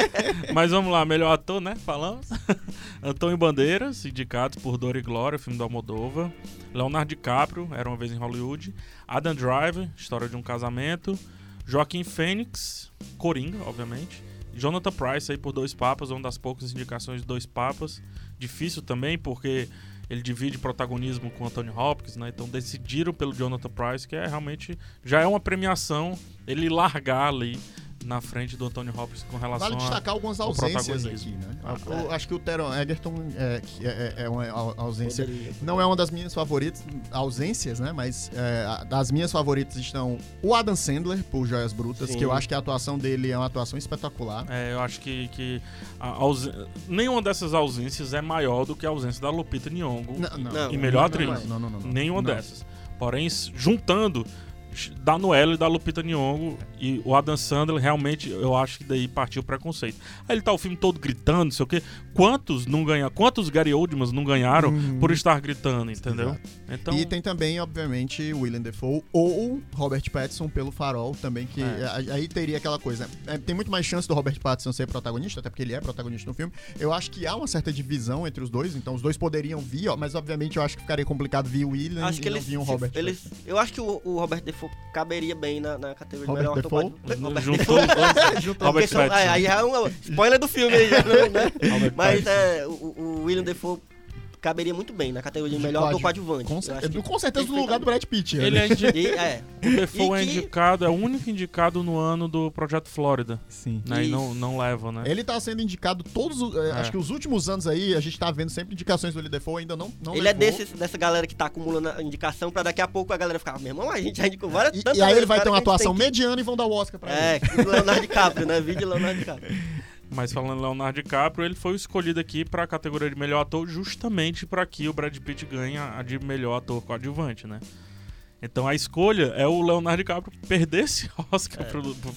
Mas vamos lá, melhor ator, né? Falamos. Antônio Bandeiras, indicados por Dor e Glória, filme da Moldova. Leonardo DiCaprio, Era Uma Vez em Hollywood. Adam Driver, História de um Casamento. Joaquim Fênix, Coringa, obviamente. Jonathan Price aí por Dois Papas, uma das poucas indicações de Dois Papas. Difícil também, porque ele divide protagonismo com Anthony Hopkins, né? Então decidiram pelo Jonathan Price, que é realmente já é uma premiação ele largar ali na frente do Antônio Hopkins com relação Vale destacar algumas ausências aqui, né? Ah, Eu acho que o Teron Egerton é, que é, é uma au- ausência. Poderia. Não é uma das minhas favoritas, ausências, né? Mas é, das minhas favoritas estão o Adam Sandler, por Joias Brutas, Sim. que eu acho que a atuação dele é uma atuação espetacular. É, eu acho que, que nenhuma dessas ausências é maior do que a ausência da Lupita Nyong'o Não, não. Não. e melhor Não, atriz. Não, não, não. não. Nenhuma Não. dessas. Porém, juntando da Noelle e da Lupita Nyong'o e o Adam Sandler, realmente eu acho que daí partiu o preconceito. Aí ele tá o filme todo gritando, não sei o quê. Quantos não ganharam? Quantos Gary Oldmans não ganharam Hum. por estar gritando, entendeu? Exato. Então, E tem também, obviamente, William Defoe ou Robert Pattinson pelo Farol também, que É. aí teria aquela coisa. né? É, tem muito mais chance do Robert Pattinson ser protagonista, até porque ele é protagonista no filme. Eu acho que há uma certa divisão entre os dois, então os dois poderiam vir, ó, mas obviamente eu acho que ficaria complicado vir o William Acho que e não eles, vir se- Robert eles eu acho que o, o Robert Defoe caberia bem na, na categoria Robert melhor Defoe? Robert juntou Defoe. Juntou, Robert são- aí, aí é um spoiler do filme aí, né? Mas é, o, o William Defoe caberia muito bem na categoria de melhor ator coadjuvante. Com, Eu cer- que com certeza no lugar do Brad Pitt. Ele né? é indi- E, é, o Defoe é E que- indicado, é o único indicado no ano do Projeto Flórida. Sim. Né? E não, não leva, né? Ele tá sendo indicado todos os. É. Acho que os últimos anos aí, a gente tá vendo sempre indicações do Defoe, ainda não, não ele é levou. desses, dessa galera que tá acumulando a indicação pra daqui a pouco a galera ficar, meu irmão, a gente já indicou várias E, e aí ele vai ter uma que atuação mediana e vão dar o Oscar pra que- ele. É, que o Leonardo DiCaprio, né? Vídeo Leonardo DiCaprio. Mas falando Leonardo DiCaprio, ele foi escolhido aqui pra categoria de melhor ator justamente pra que o Brad Pitt ganhe a de melhor ator coadjuvante, né? Então a escolha é o Leonardo DiCaprio perder esse Oscar pro, pro, pro,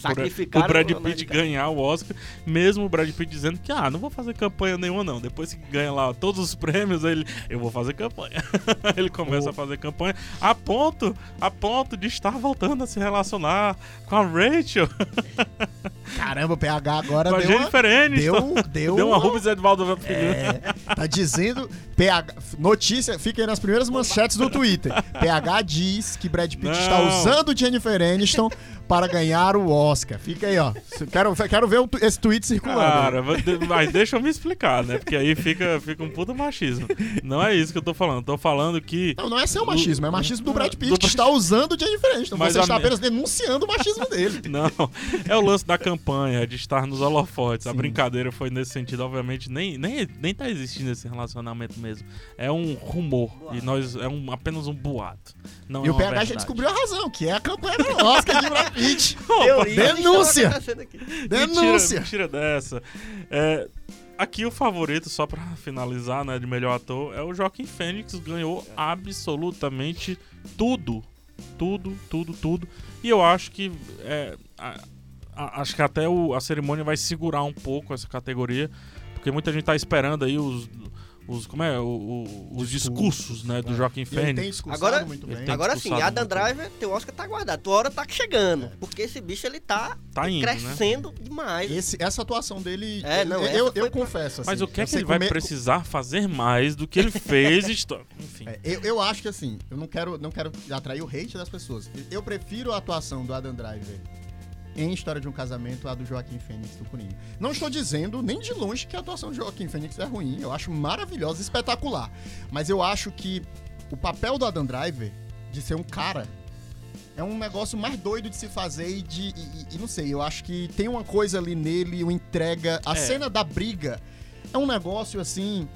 pro Brad Pitt ganhar o Oscar, mesmo o Brad Pitt dizendo que, ah, não vou fazer campanha nenhuma não. Depois que ganha lá todos os prêmios, ele, eu vou fazer campanha. ele começa O- a fazer campanha a ponto, a ponto de estar voltando a se relacionar com a Rachel, Caramba, o PH agora com a deu uma, Aniston. deu, deu, Deu uma Rubens Edvaldo. É, tá dizendo. PH, notícia, fica aí nas primeiras manchetes do Twitter. PH diz que Brad Pitt Não. está usando Jennifer Aniston para ganhar o Oscar. Fica aí, ó. Quero, quero ver esse tweet circulando. Cara, mas de- deixa eu me explicar, né? Porque aí fica, fica um puta machismo. Não é isso que eu tô falando. Tô falando que. Não, não é seu machismo, é machismo do Brad Pitt Do que está usando Jennifer Aniston. Mas Você a está apenas denunciando o machismo dele. Não, é o lance da campanha, de estar nos holofotes. A Sim. brincadeira foi nesse sentido, obviamente, nem, nem, nem tá existindo esse relacionamento mesmo. É um rumor. E nós é um, apenas um boato. Não E é o PH já descobriu a razão, que é a campanha do Oscar de Brad Pitt. Teorias denúncia! Denúncia! Mentira, mentira dessa. É, aqui o favorito, só pra finalizar, né, de melhor ator, é o Joaquim Fênix, ganhou absolutamente tudo. Tudo, tudo, tudo. E eu acho que é, a- a- acho que até o- a cerimônia vai segurar um pouco essa categoria, porque muita gente tá esperando aí os os como é, o- o- os Discursos, né, do é. Joaquim Fênix. Agora- muito ele bem. tem- Agora sim, Adam. Driver, teu Oscar tá guardado. Tua hora tá chegando. Porque esse bicho, ele tá, Tá indo, né? crescendo demais. Esse- essa atuação dele, É, não, eu, eu, eu pra- confesso. Mas assim, o que é que ele vai como é- precisar fazer mais do que ele fez? Enfim. É, eu, eu acho que assim, eu não quero, não quero atrair o hate das pessoas. Eu prefiro a atuação do Adam Driver em História de um Casamento à do Joaquim Fênix do Coringa. Não estou dizendo nem de longe que a atuação do Joaquim Fênix é ruim. Eu acho maravilhosa, espetacular. Mas eu acho que o papel do Adam Driver de ser um cara é um negócio mais doido de se fazer e de. E, e- não sei, eu acho que tem uma coisa ali nele, uma entrega. A É. cena da briga é um negócio assim.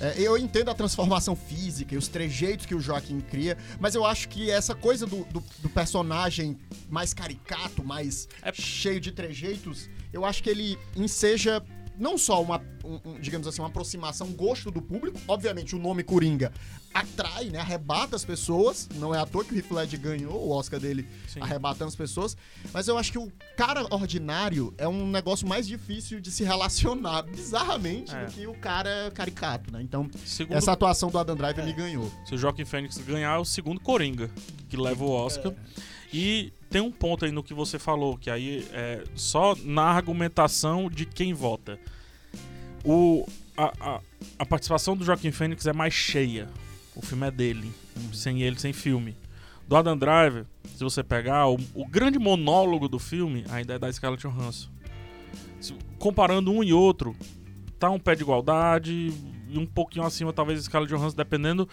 É, eu entendo a transformação física e os trejeitos que o Joaquim cria, mas eu acho que essa coisa do, do- do personagem mais caricato, mais É- cheio de trejeitos, eu acho que ele enseja não só uma, um- um, digamos assim, uma aproximação, um gosto do público. Obviamente, o nome Coringa atrai, né? Arrebata as pessoas. Não é à toa que o Heath Ledger ganhou o Oscar dele Sim. arrebatando as pessoas. Mas eu acho que o cara ordinário é um negócio mais difícil de se relacionar, bizarramente, É. do que o cara caricato, né? Então, Segundo essa atuação do Adam Driver me ganhou. Se o Joaquim Fênix ganhar, é o segundo Coringa que leva o Oscar. E tem um ponto aí no que você falou, que aí é só na argumentação de quem vota. O, a, a, a participação do Joaquim Fênix é mais cheia. O filme é dele, sem ele, sem filme. Do Adam Driver, se você pegar, o, o grande monólogo do filme ainda é da Scarlett Johansson. se- comparando um e outro, tá um pé de igualdade e um pouquinho acima, talvez, de Johansson, dependendo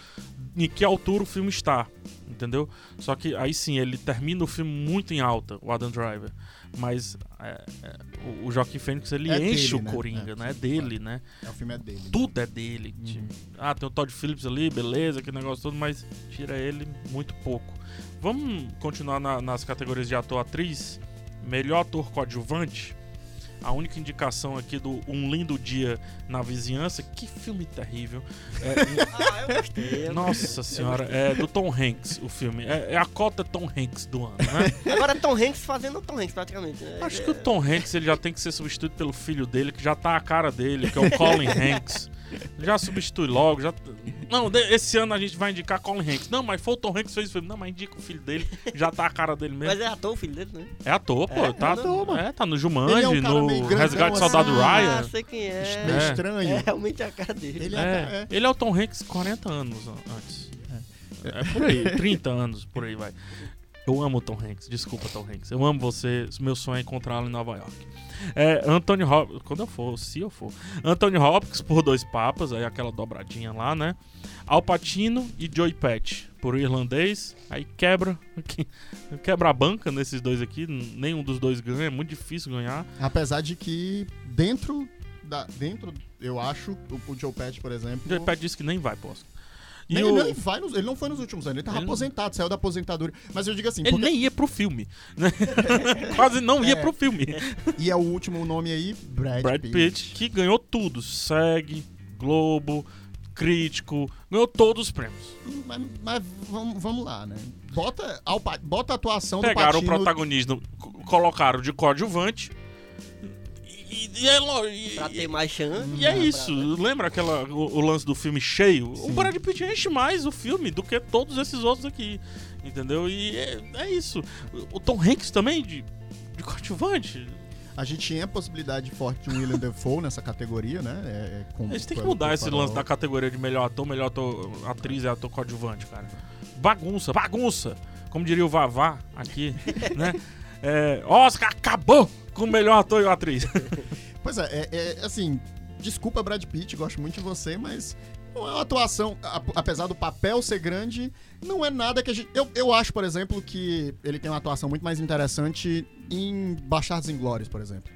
em que altura o filme está, entendeu? Só que aí sim, ele termina o filme muito em alta, o Adam Driver. Mas é, é, o, o Joaquim Fênix, ele É enche dele, o né? Coringa, É, né? É dele, né? É, o filme é dele. Tudo é dele. Uhum. Ah, tem o Todd Phillips ali, beleza, aquele negócio todo, mas tira ele muito pouco. Vamos continuar na- nas categorias de ator-atriz. Melhor ator coadjuvante. A única indicação aqui do Um Lindo Dia na Vizinhança. Que filme terrível. É, Ah, eu gostei. nossa senhora, é do Tom Hanks o filme. É, é a cota Tom Hanks do ano, né? Agora é Tom Hanks fazendo Tom Hanks, praticamente. né? Acho que o Tom Hanks ele já tem que ser substituído pelo filho dele, que já tá a cara dele, que é o Colin Hanks. Já substitui logo, já. Não, esse ano a gente vai indicar Colin Hanks. Não, mas foi o Tom Hanks que fez o filme. Não, mas indica o filho dele, já tá a cara dele mesmo. Mas é ator o filho dele, né? É ator, pô. É, tá, ator, mano. é, tá no Jumanji, é um no Resgate assim. Soldado Ah, Ryan. sei quem é. Meio É. estranho. É realmente a cara dele. Ele É, é, ele é o Tom Hanks 40 anos an- antes. É. por aí, 30 anos, por aí vai. Eu amo o Tom Hanks, desculpa, Tom Hanks. Eu amo você, meu sonho é encontrá-lo em Nova York. É, Anthony Hopkins, quando eu for, se eu for. Anthony Hopkins por Dois Papas, aí aquela dobradinha lá, né? Al Pacino e Joey Patch por Irlandês. Aí quebra, quebra a banca nesses dois aqui. Nenhum dos dois ganha, é muito difícil ganhar. Apesar de que dentro da. Dentro, eu acho, o, o Joe Patch, por exemplo. Joey Patch disse que nem vai, posso. E nem, o- nem vai nos- ele não foi nos últimos anos, ele tava Ele aposentado, saiu da aposentadoria. Mas eu digo assim, Ele porque- nem ia pro filme. né? Quase não ia É. pro filme. e é o último nome aí, Brad, Brad Pitt, que ganhou tudo. SEG, Globo, Crítico, ganhou todos os prêmios. Mas, mas vamos, vamos lá, né? Bota, bota a atuação Pegaram do o Patino... protagonismo, co- colocaram de coadjuvante. E, é lo- e- Pra ter mais chance. e é pra- isso. Lembra aquela, o, o lance do filme cheio? O Sim. Brad Pitt enche mais o filme do que todos esses outros aqui. Entendeu? E é, é isso. O Tom Hanks também, de, de coadjuvante. A gente tinha a possibilidade forte de um William Defoe nessa categoria, né? É, é, com- Eles têm que mudar esse lance da categoria de melhor ator, melhor ator, atriz e ator coadjuvante, cara. Bagunça, bagunça. Como diria o Vavá aqui, né? É, Oscar acabou com o melhor ator e atriz. Pois é, é, é, assim, desculpa Brad Pitt, gosto muito de você, mas não é uma atuação, apesar do papel ser grande, não é nada que a gente... Eu, eu acho, por exemplo, que ele tem uma atuação muito mais interessante em Bastardos Inglórios, por exemplo.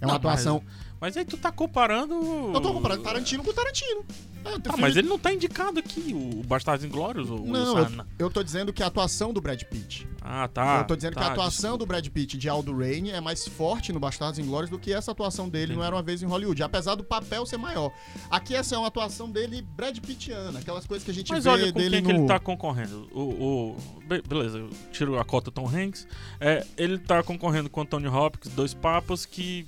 É uma Não, atuação... Mas aí tu tá comparando. Eu tô comparando Tarantino com Tarantino. É, Ah, mas ele não tá indicado aqui, o Bastardos Inglórios, o Não, eu, eu tô dizendo que a atuação do Brad Pitt. Ah, tá. eu tô dizendo que tá, a atuação do Brad Pitt de Aldo Raine é mais forte no Bastardos Inglórios do que essa atuação dele Entendi. não era uma vez em Hollywood, apesar do papel ser maior. Aqui essa é uma atuação dele Brad Pittiana, aquelas coisas que a gente Mas vê olha com dele quem que no ele tá concorrendo. O, o- be- beleza, eu tiro a cota Tom Hanks. É, ele tá concorrendo com o Anthony Hopkins, dois papas, que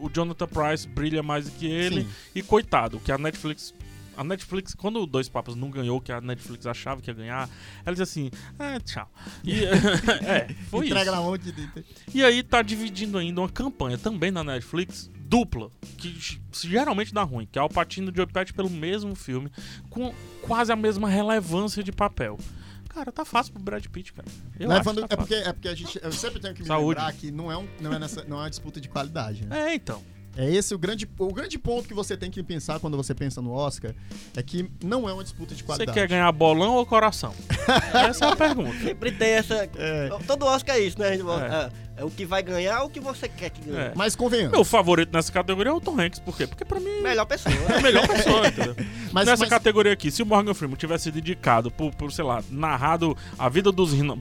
o Jonathan Price brilha mais do que ele. Sim. E coitado, que a Netflix. A Netflix, quando o Dois Papas não ganhou, que a Netflix achava que ia ganhar, ela disse assim: ah, tchau. E, é, foi Entrega isso. na mão de. E aí tá dividindo ainda uma campanha também na Netflix, dupla, que geralmente dá ruim, que é o Patino de Pesci pelo mesmo filme, com quase a mesma relevância de papel. Cara, tá fácil pro Brad Pitt, cara. Eu Levando, acho que é, tá porque, é porque a gente. Eu sempre tenho que me Saúde. lembrar que não é, um, não, é nessa, não é uma disputa de qualidade, né? É, então. É esse o grande, o grande ponto que você tem que pensar quando você pensa no Oscar. É que não é uma disputa de Você qualidade. quer ganhar bolão ou coração? Essa é a pergunta. Sempre tem essa. É. Todo Oscar é isso, né? É. ah, é o que vai ganhar ou o que você quer que ganhe. É. Mas convenhamos. Meu favorito nessa categoria é o Tom Hanks. Por quê? Porque pra mim Melhor pessoa. é a melhor pessoa, entendeu? Mas, Nessa mas- categoria aqui, se o Morgan Freeman tivesse sido indicado por, por, sei lá, narrado a vida dos rino...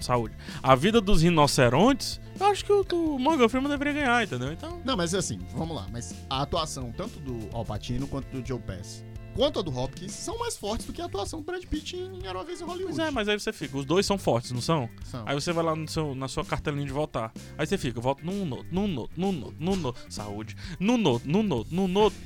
saúde, a vida dos rinocerontes, eu acho que o, o Morgan Freeman deveria ganhar, entendeu? Então, Não, mas assim, vamos lá. Mas a atuação tanto do Al Pacino quanto do Joe Pesci, quanto a do Hopkins, são mais fortes do que a atuação do Brad Pitt em Era Uma Vez em Hollywood. pois é, mas aí você fica, os dois são fortes, não são? São. Aí você vai lá no seu, na sua cartelinha de votar. Aí você fica, volta num noto, num noto, num noto, num noto, saúde, num noto, num noto, num noto.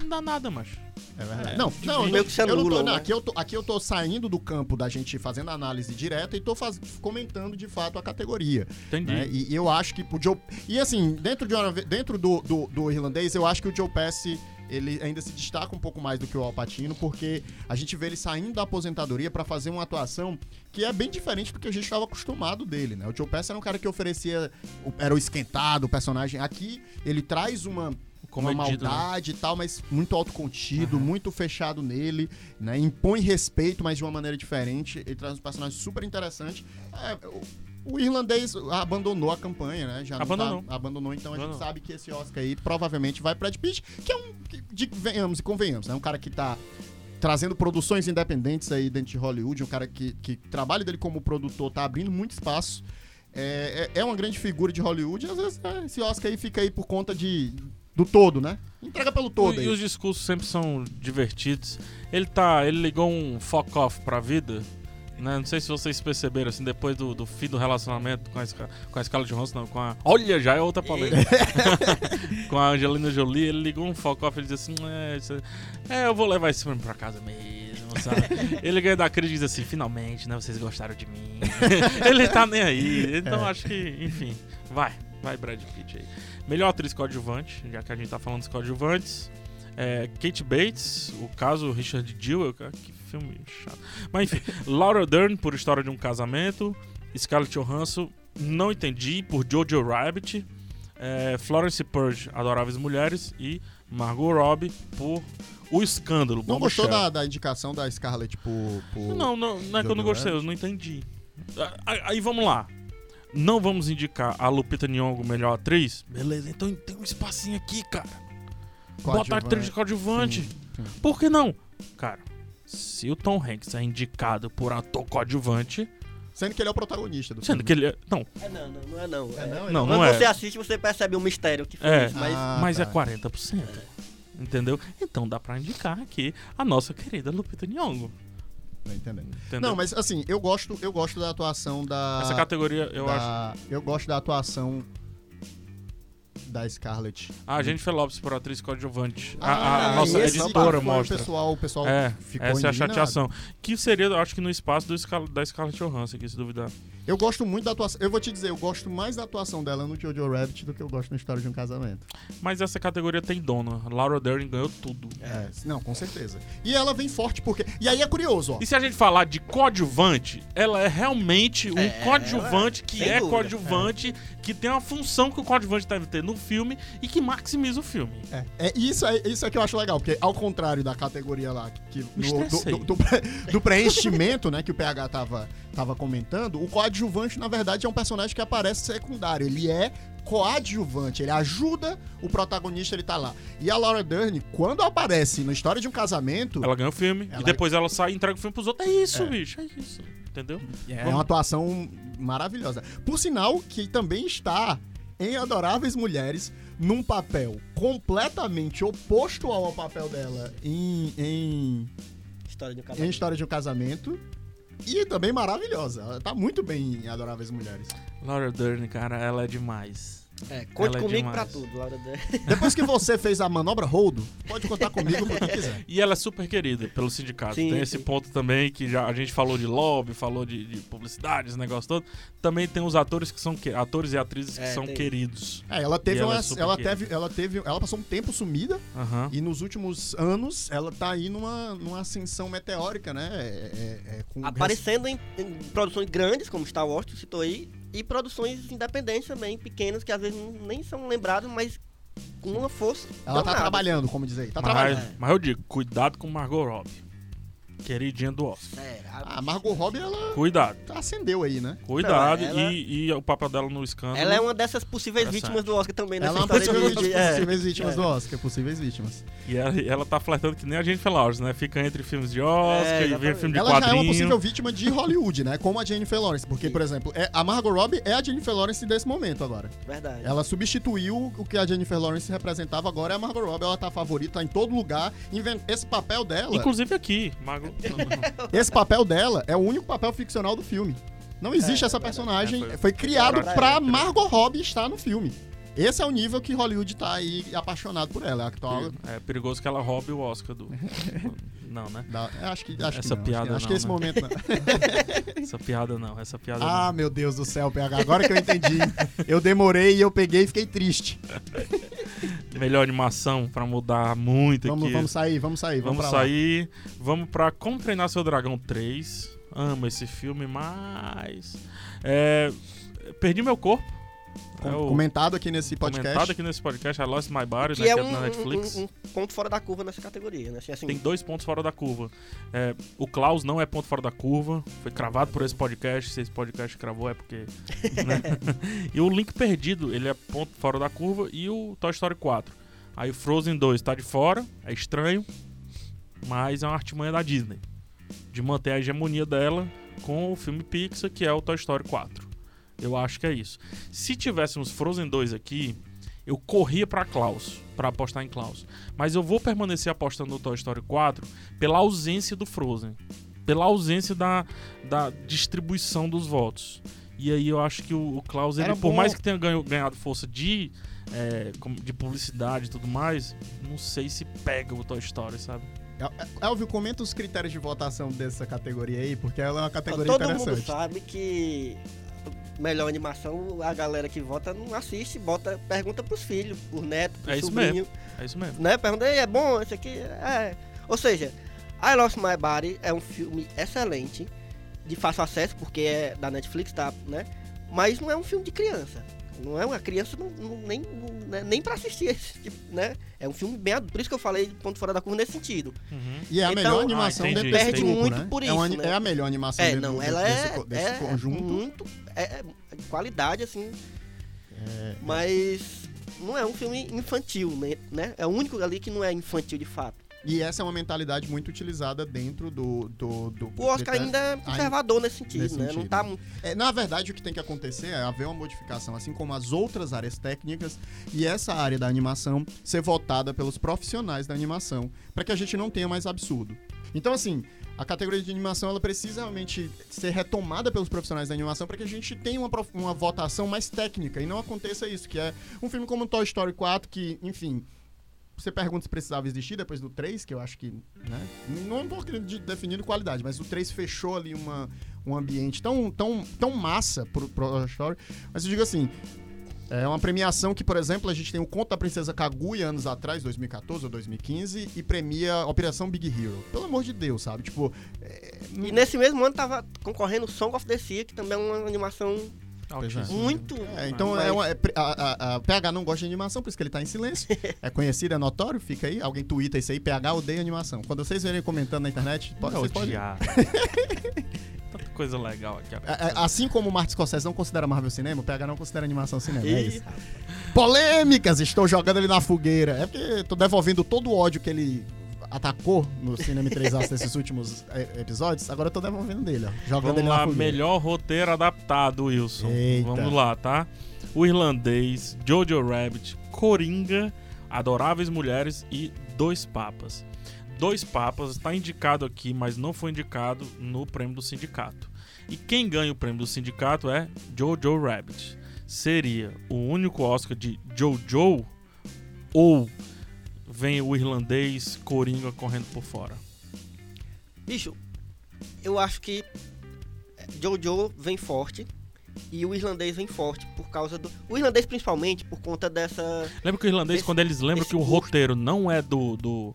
Não dá nada, macho. É verdade. Não, não, meio eu, que se eu não tô, anulam, não, né? aqui, eu tô, aqui eu tô saindo do campo da gente fazendo análise direta e tô faz- comentando de fato a categoria. Entendi. né? E, e eu acho que o Joe. E assim, dentro, de uma dentro do, do, do irlandês, eu acho que o Joe Pesci ele ainda se destaca um pouco mais do que o Alpatino, porque a gente vê ele saindo da aposentadoria pra fazer uma atuação que é bem diferente do que a gente estava acostumado dele, né? O Joe Pesci era um cara que oferecia, era o esquentado, o personagem. Aqui ele traz uma uma Comedido, né? maldade e tal, mas muito autocontido, Aham. muito fechado nele, né? Impõe respeito, mas de uma maneira diferente. Ele traz um personagem super interessante. É, o, irlandês abandonou a campanha, né? Já não Abandonou. tá- abandonou, então a gente sabe que esse Oscar aí provavelmente vai pra Brad Pitt, que é um. que- De, venhamos e convenhamos, é um cara que tá trazendo produções independentes aí dentro de Hollywood, um cara que, que trabalho dele como produtor tá abrindo muito espaço. É, é, é uma grande figura de Hollywood, às vezes é, esse Oscar aí fica aí por conta de, do todo, né? Entrega pelo todo E aí. os discursos sempre são divertidos. Ele tá. Ele ligou um fuck off pra vida. Né? Não sei se vocês perceberam, assim, depois do, do fim do relacionamento com a, com a Scarlett Johansson, não, com a... Olha, já é outra polêmica. com a Angelina Jolie, ele ligou um fuck off, ele disse assim, é, isso- é, eu vou levar esse filme pra casa mesmo, sabe? ele ganha da crítica e diz assim, finalmente, né, vocês gostaram de mim. ele tá nem aí, então É. acho que, enfim, vai, vai Brad Pitt aí. Melhor atriz coadjuvante, já que a gente tá falando dos coadjuvantes. É, Kate Bates, o caso Richard Jewell, que filme chato. Mas enfim, Laura Dern por História de um Casamento, Scarlett Johansson, não entendi, por Jojo Rabbit, é, Florence Purge, Adoráveis Mulheres e Margot Robbie por O Escândalo. Não gostou da, da indicação da Scarlett por. por- Não, não, não é que eu não gostei, eu não entendi. Aí, aí vamos lá. Não vamos indicar a Lupita Nyong'o melhor atriz? Beleza, então tem um espacinho aqui, cara. Bota a atriz de coadjuvante. Sim, sim. Por que não? Cara, se o Tom Hanks é indicado por ator coadjuvante, Sendo que ele é o protagonista do sendo filme. que ele é. Não, É não, não, não é não. É, não, ele Não, Quando não é. você assiste, você percebe o mistério que foi É. isso, mas Ah, mas tá. é 40%. Entendeu? Então dá pra indicar aqui a nossa querida Lupita Nyong'o. Tô entendendo. Entendeu? Não, mas assim, eu gosto, eu gosto da atuação da. Essa categoria eu acho. da- Eu gosto da atuação da Scarlett. Ah, a Jennifer Lopes por atriz coadjuvante. A- Ah, a, a nossa esse editora mostra. O pessoal, o pessoal É, ficou essa é a indignado. chateação. Que seria, eu acho que no espaço do da Scarlett Johansson, aqui, se duvidar. Eu gosto muito da atuação. Eu vou te dizer, eu gosto mais da atuação dela no Jojo Rabbit do que eu gosto na história de um casamento. Mas essa categoria tem dona. Laura Dern ganhou tudo. É, não, com certeza. E ela vem forte porque. E aí é curioso, ó. E se a gente falar de coadjuvante, ela é realmente um É, coadjuvante é, que é dúvida. coadjuvante, que tem uma função que o coadjuvante deve ter no filme e que maximiza o filme. É, é isso, é isso é que eu acho legal, porque ao contrário da categoria lá, que no- do, do, do pré- do preenchimento, né, que o PH tava, tava comentando, o coadjuvante, na verdade, é um personagem que aparece secundário. Ele é coadjuvante, ele ajuda o protagonista, ele tá lá. E a Laura Dern, quando aparece na história de um casamento, Ela ganha o filme Ela- e depois ela sai e entrega o filme pros outros. É isso, É. bicho, é isso. Entendeu? é uma atuação maravilhosa. Por sinal, que também está em Adoráveis Mulheres, num papel completamente oposto ao papel dela em- em história de um em casamento. História de um Casamento. E também maravilhosa. Ela tá muito bem em Adoráveis Mulheres. Laura Dern, cara, ela é demais. É, conte Ela é comigo demais. pra tudo, Laura Dern. Depois que você fez a manobra Roldo, pode contar comigo pro que quiser. E ela é super querida pelo sindicato. Sim, tem esse sim. ponto também que já a gente falou de lobby, falou de, de publicidade, esse negócio todo. Também tem os atores que são que- atores e atrizes que É, são tem. queridos. É, ela teve ela uma. é ela, teve, ela teve. Ela passou um tempo sumida e nos últimos anos ela tá aí numa, numa ascensão meteórica, né? É, é- é com Aparecendo em, em produções grandes, como Star Wars, tu citou aí, e produções independentes também, pequenas, que às vezes nem são lembradas, mas com uma força. Ela tá danada. trabalhando, como diz aí. Tá mas, trabalhando. mas eu digo, cuidado com Margot Robbie. Queridinha do Oscar. É, a- A Margot Robbie, ela Cuidado, acendeu aí, né? cuidado. Não, ela- E, e o papel dela no escândalo. ela é uma dessas possíveis Interessante. vítimas do Oscar também, nessa Ela é uma história possível, de... de- é. possíveis vítimas É. do Oscar. Possíveis vítimas. E ela, e ela tá flertando que nem a Jennifer Lawrence, né? Fica entre filmes de Oscar É, e vem exatamente. filme de Ela já é uma quadrinho. possível vítima de Hollywood, né? Como a Jennifer Lawrence. Porque, por exemplo, é- a Margot Robbie é a Jennifer Lawrence desse momento agora. Verdade. Ela substituiu o que a Jennifer Lawrence representava agora é a Margot Robbie. Ela tá favorita tá em todo lugar. Inven- Esse papel dela, Inclusive aqui, Margot. esse papel dela é o único papel ficcional do filme. Não existe É, essa é verdade. personagem. É, foi- foi, criado pra Margot Robbie estar no filme. Esse é o nível que Hollywood tá aí apaixonado por ela. É atual. É perigoso que ela roube o Oscar do. Não, né? da- acho que, acho Essa que não, piada acho que, acho não, que esse né? momento não. Essa piada não, essa piada Ah, não. meu Deus do céu, PH. Agora que eu entendi. Eu demorei e eu peguei e fiquei triste. Melhor animação pra mudar muito Vamos, aqui. vamos sair, vamos sair, vamos, Vamos pra lá. sair. Vamos pra Como Treinar Seu Dragão 3. Amo esse filme, mas. É, perdi meu corpo. Com- É o Comentado aqui nesse podcast. comentado aqui nesse podcast, I Lost My Body, Que né, é que um, é da Netflix. um- um ponto fora da curva nessa categoria, né? Assim, assim, Tem dois pontos fora da curva. É, o Klaus não é ponto fora da curva. Foi cravado por esse podcast. Se esse podcast cravou é porque. né? e o Link Perdido, ele é ponto fora da curva. E o Toy Story 4. Aí o Frozen 2 tá de fora. É estranho. Mas é uma artimanha da Disney. De manter a hegemonia dela com o filme Pixar, que é o Toy Story 4. Eu acho que é isso. Se tivéssemos Frozen 2 aqui, eu corria pra Klaus, pra apostar em Klaus. Mas eu vou permanecer apostando no Toy Story 4 pela ausência do Frozen. Pela ausência da, da distribuição dos votos. E aí eu acho que o, o Klaus, ele, Era por bom- mais que tenha ganho- ganhado força de, é, de publicidade e tudo mais, não sei se pega o Toy Story, sabe? El- Elvio, comenta os critérios de votação dessa categoria aí, porque ela é uma categoria todo mundo interessante. sabe que melhor animação, a galera que vota não assiste, bota, pergunta pros filhos, pros netos, pros É isso sobrinhos. É isso mesmo. Né? Pergunta, "Ei, é bom esse aqui? É. Ou seja, I Lost My Body é um filme excelente, de fácil acesso, porque é da Netflix, tá, né? Mas não é um filme de criança. Não é uma criança não, não- nem, não- né, nem pra assistir esse tipo, né? É um filme bem adulto. Por isso que eu falei de ponto fora da curva nesse sentido. Uhum. E é a Então- melhor Ah, animação entendi, dentro desse entendi. grupo, muito né? por é, uma isso, né? é a melhor animação É, não, desse, ela desse é, desse é conjunto. muito. É, é de qualidade, assim. É, Mas não é um filme infantil, né? né? É o único ali que não é infantil de fato. E essa é uma mentalidade muito utilizada dentro do. do, do O Oscar ainda é conservador nesse sentido, nesse né? Não sentido. tá muito. É, na verdade, o que tem que acontecer é haver uma modificação, assim como as outras áreas técnicas, e essa área da animação ser votada pelos profissionais da animação, para que a gente não tenha mais absurdo. Então, assim, a categoria de animação ela precisa realmente ser retomada pelos profissionais da animação para que a gente tenha uma, uma votação mais técnica e não aconteça isso, que é um filme como Toy Story 4, que, enfim. Você pergunta se precisava existir depois do 3, que eu acho que, né? Não estou querendo definir qualidade, mas o 3 fechou ali uma, um ambiente tão, tão, tão massa pro, pro Story. Mas eu digo assim, é uma premiação que, por exemplo, a gente tem o Conto da Princesa Kaguya anos atrás, 2014 ou 2015, e premia Operação Big Hero. Pelo amor de Deus, sabe? Tipo, é, E nesse mesmo ano tava concorrendo Song of the Sea, que também é uma animação é. Altíssimo. muito. É, então mas- é uma- é a, a- a PH não gosta de animação, por isso que ele tá em silêncio. É conhecido, é notório, fica aí. Alguém twitta isso aí, PH odeia animação. Quando vocês verem comentando na internet, pode, vocês podem. Tanta coisa legal aqui. É, é, assim como o Martin Scorsese não considera Marvel cinema, o PH não considera animação cinema. É isso. Polêmicas! Estou jogando ele na fogueira. É porque tô devolvendo todo o ódio que ele atacou no Cinema 3 As nesses últimos é, episódios. Agora eu tô devolvendo dele, ó. Jogando Vamos ele lá, fogueira. melhor roteiro adaptado, Wilson. Eita. Vamos lá, tá? O Irlandês, Jojo Rabbit, Coringa, Adoráveis Mulheres e Dois Papas. Dois Papas está indicado aqui, mas não foi indicado no prêmio do sindicato. E quem ganha o prêmio do sindicato é Jojo Rabbit. Seria o único Oscar de Jojo ou vem o irlandês Coringa correndo por fora? Bicho, eu acho que Jojo vem forte e o irlandês vem forte por causa do. O irlandês, principalmente, por conta dessa. Lembra que o irlandês, Esse- quando eles lembram que o gosto- roteiro não é do, do,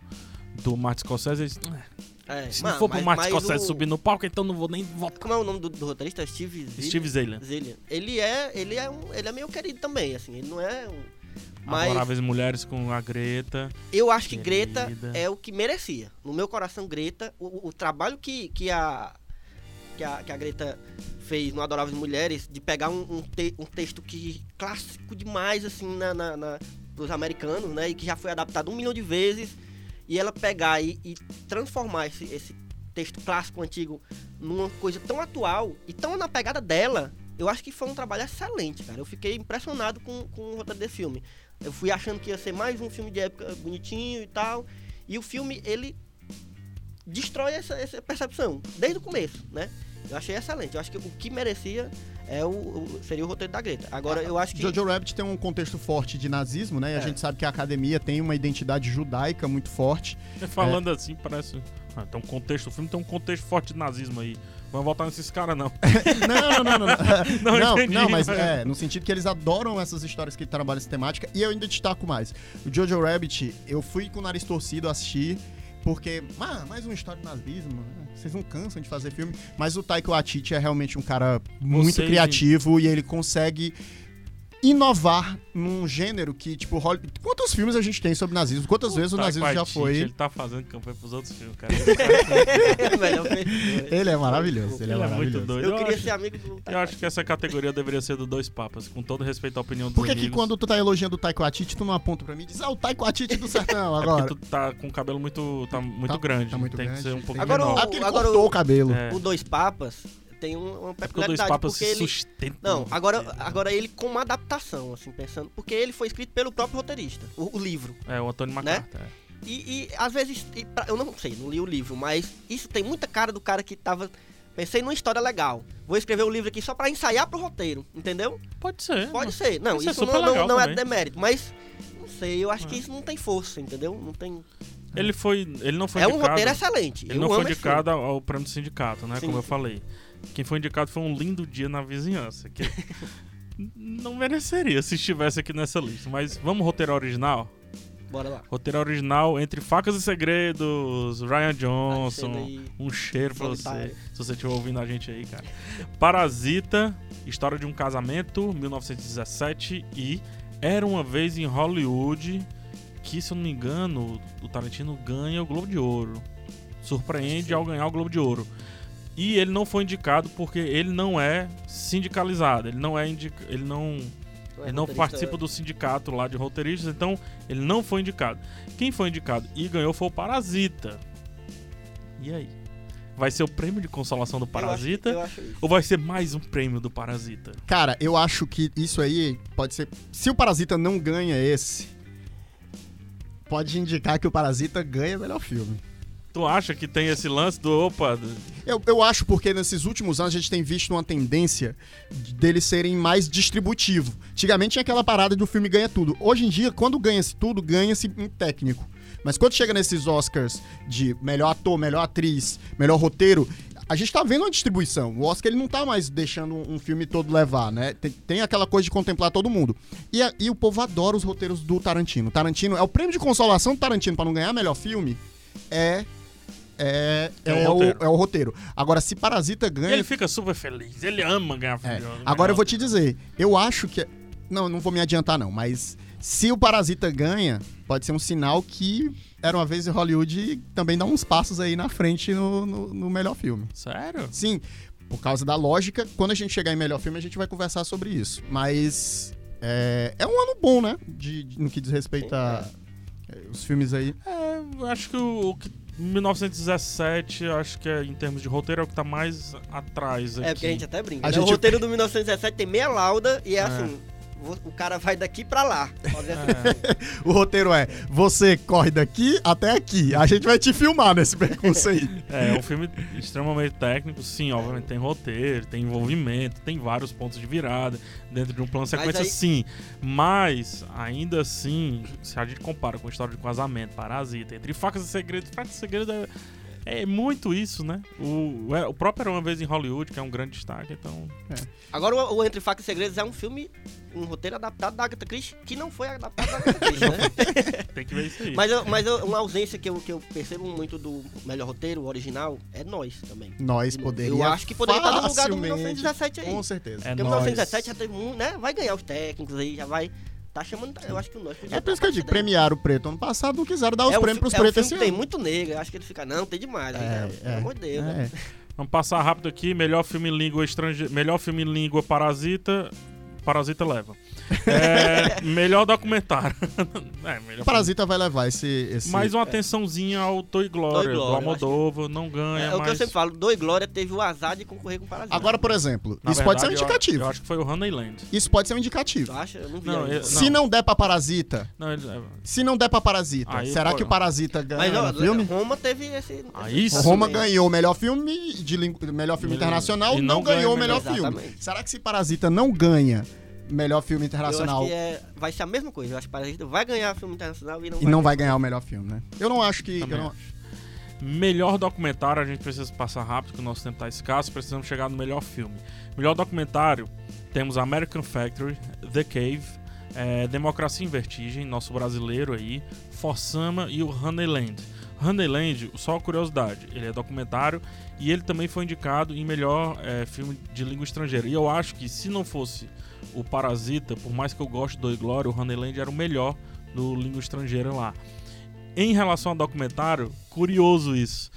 do Martin Scorsese, eles. "Ah, É, Se mas- não for pro Martin Scorsese o- subir no palco, então não vou nem votar. Como é o nome do, do roteirista? Steve Zillian. Steve Zalian. Zillian. Ele é, ele é um, ele é meio querido também, assim. Ele não é um. Mas Adoráveis Mulheres com a Greta. eu acho que. Greta é o que merecia. No meu coração, Greta, o, o trabalho que, que, a, que, a, que a Greta fez no Adoráveis Mulheres, de pegar um, um, te- um texto que clássico demais, assim, na, na, na, pros americanos, né? E que já foi adaptado um milhão de vezes. E ela pegar e, e transformar esse, esse texto clássico antigo numa coisa tão atual e tão na pegada dela, eu acho que foi um trabalho excelente, cara. Eu fiquei impressionado com, com o roteiro desse filme. Eu fui achando que ia ser mais um filme de época bonitinho e tal. E o filme, ele destrói essa, essa percepção desde o começo, né? Eu achei excelente. Eu acho que o que merecia é o, o- seria o roteiro da Greta. Agora, eu acho que. Jojo Rabbit tem um contexto forte de nazismo, né? E a É. gente sabe que a academia tem uma identidade judaica muito forte. Falando assim, parece Ah, tem um contexto, o filme tem um contexto forte de nazismo aí. Vamos voltar nesses caras, não. Não, não, não, não. Não, Não, entendi, não, mas mas- é, no sentido que eles adoram essas histórias que trabalham essa temática. E eu ainda destaco mais. O Jojo Rabbit, eu fui com o nariz torcido assistir, porque, ah, mais uma história de nazismo. né? Vocês não cansam de fazer filme. Mas o Taika Waititi é realmente um cara muito Vocês- criativo e ele consegue inovar num gênero que, tipo, Hollywood... quantos filmes a gente tem sobre nazismo? Quantas vezes o nazismo já foi... Ele tá fazendo campanha pros outros filmes, cara. Ele é maravilhoso, ele é Ele é muito maravilhoso. doido. Eu Eu queria acho- ser amigo do Eu acho que essa categoria deveria ser do Dois Papas, com todo respeito à opinião dos Por que, que quando tu tá elogiando o Taika Waititi, tu não aponta pra mim e diz, ah, o Taika Waititi do sertão É agora? porque tu tá com o cabelo muito, tá muito Tá- grande. tá muito Tem grande. que ser um pouco Agora menor. Ah, porque ele Agora cortou o- o cabelo. É. O Dois Papas tem um- uma É porque peculiaridade, porque se ele... sustenta. Não, agora, agora ele com uma adaptação, assim, pensando... Porque ele foi escrito pelo próprio roteirista, o, o livro. É, o Antônio Né? MacArthur. é. E, e, às vezes, e pra- eu não sei, não li o livro, mas isso tem muita cara do cara que tava... Pensei numa história legal. Vou escrever o livro aqui só pra ensaiar pro roteiro, entendeu? Pode ser. Pode ser. Não, Isso é isso não, não, não é demérito, mas... Não sei, eu acho que isso não tem força, entendeu? Não tem... Ele foi. Ele não foi é um indicado. roteiro excelente. Ele eu não foi indicado ao, ao prêmio do sindicato, né? Sim, como eu sim. falei. Quem foi indicado foi um lindo dia na vizinhança. Que não mereceria se estivesse aqui nessa lista. Mas vamos roteiro original? Bora lá. Roteiro original entre Facas e Segredos, Ryan Johnson. Tá aí Um cheiro pra você. Se você estiver ouvindo a gente aí, cara. Parasita, História de um Casamento, 1917. E Era uma Vez em Hollywood. Que, se eu não me engano, o Tarantino ganha o Globo de Ouro. Surpreende ao ganhar o Globo de Ouro. E ele não foi indicado porque ele não é sindicalizado. Ele não é indica... ele não é ele não participa do sindicato lá de roteiristas, então ele não foi indicado. Quem foi indicado e ganhou foi o Parasita. E aí? Vai ser o prêmio de consolação do Eu acho- Parasita? eu acho. Ou vai ser mais um prêmio do Parasita? Cara, eu acho que isso aí pode ser. Se o Parasita não ganha esse, pode indicar que o Parasita ganha melhor filme. Tu acha que tem esse lance do opa? Eu, eu acho porque nesses últimos anos a gente tem visto uma tendência de- deles serem mais distributivo. Antigamente tinha aquela parada do filme ganha tudo. Hoje em dia, quando ganha-se tudo, ganha-se em técnico. Mas quando chega nesses Oscars de melhor ator, melhor atriz, melhor roteiro, a gente tá vendo uma distribuição. O Oscar ele não tá mais deixando um filme todo levar, né? Tem, tem aquela coisa de contemplar todo mundo. E, a- e o povo adora os roteiros do Tarantino. Tarantino é o prêmio de consolação do Tarantino pra não ganhar melhor filme. É. É, É o é, o, roteiro. é o roteiro. Agora, se Parasita ganha. ele fica super feliz. Ele ama ganhar É. filme. Agora eu vou te dizer, eu acho que. Não, não vou me adiantar, não, mas se o Parasita ganha, pode ser um sinal que era uma vez em Hollywood e também dá uns passos aí na frente no, no, no melhor filme. Sério? Sim, por causa da lógica, quando a gente chegar em melhor filme, a gente vai conversar sobre isso. Mas é, é um ano bom, né? De, de- no que diz respeito a é, os filmes aí. É, eu acho que o, o que 1917, eu acho que é, em termos de roteiro é o que tá mais atrás aqui. É, porque a gente até brinca. A né? gente- O roteiro do 1917 tem meia lauda e é, assim, vo- o cara vai daqui pra lá. É. O roteiro é: você corre daqui até aqui. A gente vai te filmar nesse percurso aí. É, é um filme extremamente técnico, sim, obviamente tem roteiro, tem envolvimento, tem vários pontos de virada dentro de um plano sequência, aí- sim. Mas, ainda assim, se a gente compara com a história de casamento, Parasita, Entre Facas e Segredos, Facas e Segredos é, é muito isso, né? O, é, o próprio Era Uma Vez em Hollywood, que é um grande destaque, então... Agora, o, o Entre Facas e Segredos é um filme, um roteiro adaptado da Agatha Christie, que não foi adaptado da Agatha Christie, né? Tem que ver isso aí. Mas, eu- mas eu- uma ausência que eu, que eu percebo muito do melhor roteiro, o original, é nós também. Nós poderíamos. Eu acho que poderia estar no lugar do 1917 aí. Com certeza. É Porque o nós. 1917 já teve um, né? Vai ganhar os técnicos aí, já vai. Tá chamando. Eu acho que o nós podia É por isso que eu digo, premiaram o preto ano passado, não quiseram dar os É um prêmios pros é pretos esse que tem ano. muito negro, eu acho que ele fica, não, tem demais. aí, né? Pelo amor de Deus, né? é. Vamos passar rápido aqui, melhor filme em língua estrangeira, melhor filme em língua Parasita, Parasita leva. É, melhor documentário. é, melhor O Parasita vai levar esse. esse... Mais uma atençãozinha ao Toy Glória, Toy Glória, do Almodóvar, não ganha, É, o que eu sempre falo, Doi Glória teve o azar de concorrer com o Parasita. Agora, por exemplo, na isso pode ser um verdade, eu- indicativo. Eu, acho que foi o Honeyland. Isso pode ser um indicativo. Tu acha? Eu não vi Não, eu- Se não der pra Parasita, Não, ele- é, se não der pra Parasita, Aí será que o Parasita ganha Mas ó, no filme? Roma teve esse. Aí esse sim. Roma também. ganhou o melhor filme de melhor filme internacional, e não, não ganhou o melhor melhor- filme. Será que se Parasita não ganha melhor filme Eu acho internacional que é, vai ser a mesma coisa. Eu acho que Parasita vai ganhar filme internacional e não e não vai ganhar o melhor filme, né? Eu não acho que. Também eu não- acho. Melhor documentário, a gente precisa passar rápido, que o nosso tempo tá escasso, precisamos chegar no melhor filme. Melhor documentário, temos American Factory, The Cave, é, Democracia em Vertigem, nosso brasileiro aí, Forsama e o Honeyland. Honeyland, só curiosidade, ele é documentário e ele também foi indicado em melhor é, filme de língua estrangeira. E eu acho que se não fosse o Parasita, por mais que eu goste do Glória, o Honeyland era o melhor do língua estrangeira lá. Em relação ao documentário, curioso isso.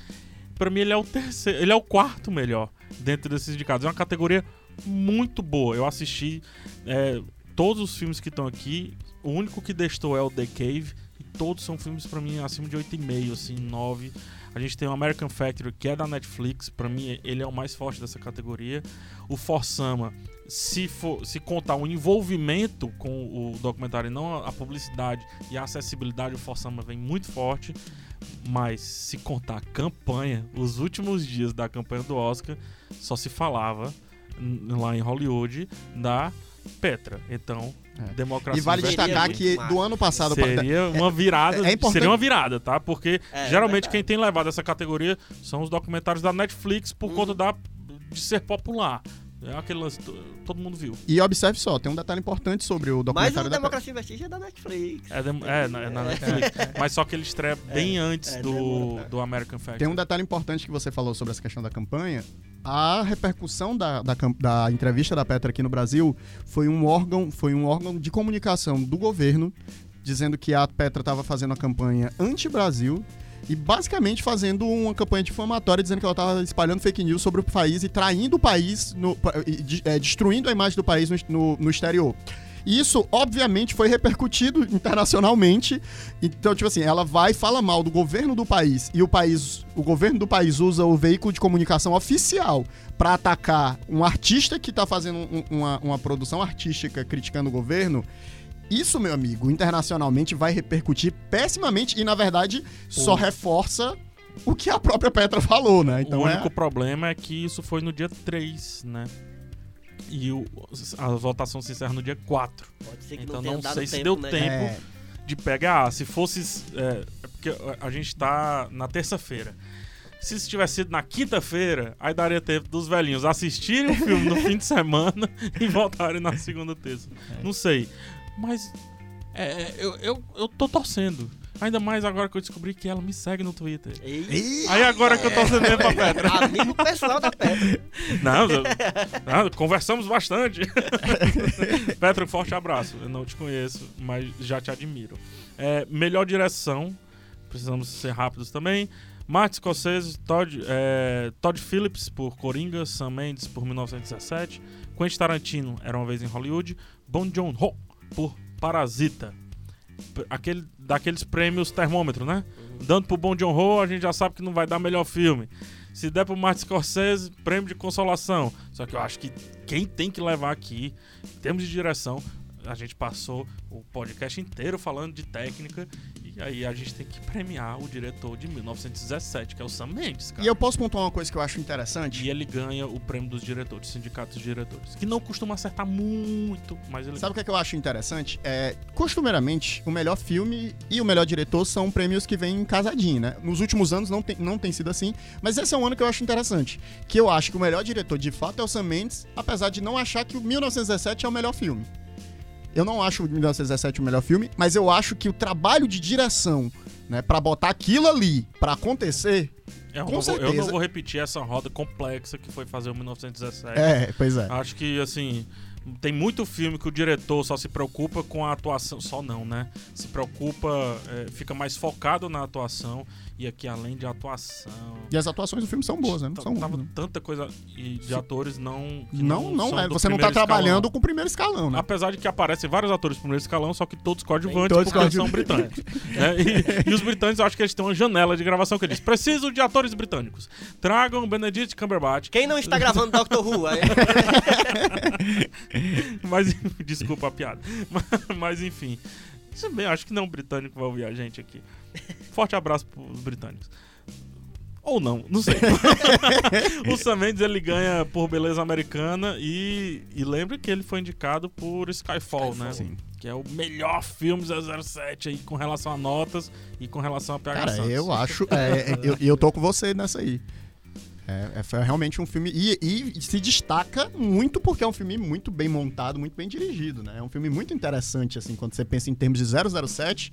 Para mim ele é o terceiro, ele é o quarto melhor dentro desses indicados. É uma categoria muito boa. Eu assisti é, todos os filmes que estão aqui. O único que destou é o The Cave todos são filmes para mim acima de 8,5, assim, 9. A gente tem o American Factory, que é da Netflix, para mim ele é o mais forte dessa categoria. O Forsama, se for se contar o envolvimento com o documentário e não a publicidade e a acessibilidade, o Forsama vem muito forte. Mas se contar a campanha, os últimos dias da campanha do Oscar, só se falava lá em Hollywood da Petra. Então, é. democracia. E vale destacar que do ano passado seria uma virada, é, é importante... seria uma virada, tá? Porque é, geralmente quem tem levado essa categoria são os documentários da Netflix por hum. conta da de ser popular. É aquele lance, todo mundo viu. E observe só, tem um detalhe importante sobre o documentário Mas o Democracia em Vestígio é da Netflix. É, de, é, na, é na Netflix. Mas só que ele estreia bem antes do, do American Factory. Tem um detalhe importante que você falou sobre essa questão da campanha. A repercussão da, da, da entrevista da Petra aqui no Brasil foi um órgão, foi um órgão de comunicação do governo dizendo que a Petra estava fazendo a campanha anti-Brasil e basicamente fazendo uma campanha difamatória dizendo que ela estava espalhando fake news sobre o país e traindo o país, no, é, destruindo a imagem do país no, no, no exterior. Isso, obviamente, foi repercutido internacionalmente. Então, tipo assim, ela vai e fala mal do governo do país e o país, o governo do país usa o veículo de comunicação oficial para atacar um artista que está fazendo um, uma, uma produção artística criticando o governo. Isso, meu amigo, internacionalmente vai repercutir pessimamente e, na verdade, só reforça o que a própria Petra falou, né? Então o único é... problema é que isso foi no dia 3, né? E o, a votação se encerra no dia 4. Pode ser que então não, não sei se deu né? tempo é... de pegar. Se fosse. É, é porque a gente tá na terça-feira. Se isso tivesse sido na quinta-feira, aí daria tempo dos velhinhos assistirem o filme no fim de semana e voltarem na segunda terça. É. Não sei. Mas é, eu, eu, eu tô torcendo. Ainda mais agora que eu descobri que ela me segue no Twitter. Ei, Aí agora é. que eu tô torcendo pra Petra. Amigo pessoal da Petra. Não, não conversamos bastante. Petra, um forte abraço. Eu não te conheço, mas já te admiro. É, melhor direção. Precisamos ser rápidos também. Martin Scorsese, Todd, é, Todd Phillips por Coringa, Sam Mendes por 1917, Quentin Tarantino, Era Uma Vez em Hollywood, Bon Joon-ho por Parasita. Aquele, daqueles prêmios termômetro, né? Uhum. Dando pro Bom John Ho, a gente já sabe que não vai dar melhor filme. Se der pro Martin Scorsese, prêmio de consolação. Só que eu acho que quem tem que levar aqui, em termos de direção, a gente passou o podcast inteiro falando de técnica e aí a gente tem que premiar o diretor de 1917, que é o Sam Mendes, cara. E eu posso pontuar uma coisa que eu acho interessante? E ele ganha o prêmio dos diretores, sindicatos de diretores, que não costuma acertar muito, mas ele Sabe o que, é que eu acho interessante? É, costumeiramente, o melhor filme e o melhor diretor são prêmios que vêm casadinho, né? Nos últimos anos não tem, não tem sido assim, mas esse é um ano que eu acho interessante, que eu acho que o melhor diretor de fato é o Sam Mendes, apesar de não achar que o 1917 é o melhor filme. Eu não acho o 1917 o melhor filme, mas eu acho que o trabalho de direção, né, para botar aquilo ali para acontecer, eu, com não certeza... vou, eu não vou repetir essa roda complexa que foi fazer o 1917. É, pois é. Acho que, assim, tem muito filme que o diretor só se preocupa com a atuação, só não, né? Se preocupa, é, fica mais focado na atuação e aqui além de atuação. E as atuações do filme são boas, né? Não são tava né? tanta coisa de Sim. atores não não não, não é, você não tá trabalhando com o primeiro escalão, né? Apesar de que aparecem vários atores do primeiro escalão, só que todos coadjuvantes todos porque coadjuvantes. são britânicos. é, e, e, os britânicos, eu acho que eles têm uma janela de gravação que eles preciso de atores britânicos. Tragam Benedict Cumberbatch. Quem não está gravando Doctor Who? mas desculpa a piada. Mas, mas enfim, bem, acho que não britânico vai ouvir a gente aqui. Forte abraço pros britânicos. Ou não, não sei. o Sam Mendes ele ganha por beleza americana e, e lembre que ele foi indicado por Skyfall, Skyfall. né? Sim. Que é o melhor filme 007 aí com relação a notas e com relação a PH Cara, Santos. eu acho. é, é, eu, eu tô com você nessa aí. É, é, foi realmente um filme. E, e se destaca muito porque é um filme muito bem montado, muito bem dirigido, né? É um filme muito interessante, assim, quando você pensa em termos de 007.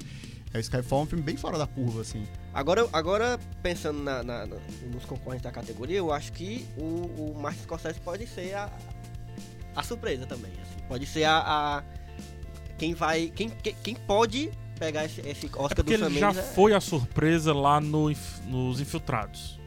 É, o Skyfall é um filme bem fora da curva, assim. Agora, agora pensando na- na- na- nos concorrentes da categoria, eu acho que o, o Martin Scorsese pode ser a, a surpresa também. assim. Pode ser a, a- quem vai, quem, quem, quem pode pegar esse, esse É Oscar porque do Sam ele já é- foi a surpresa lá no nos Infiltrados.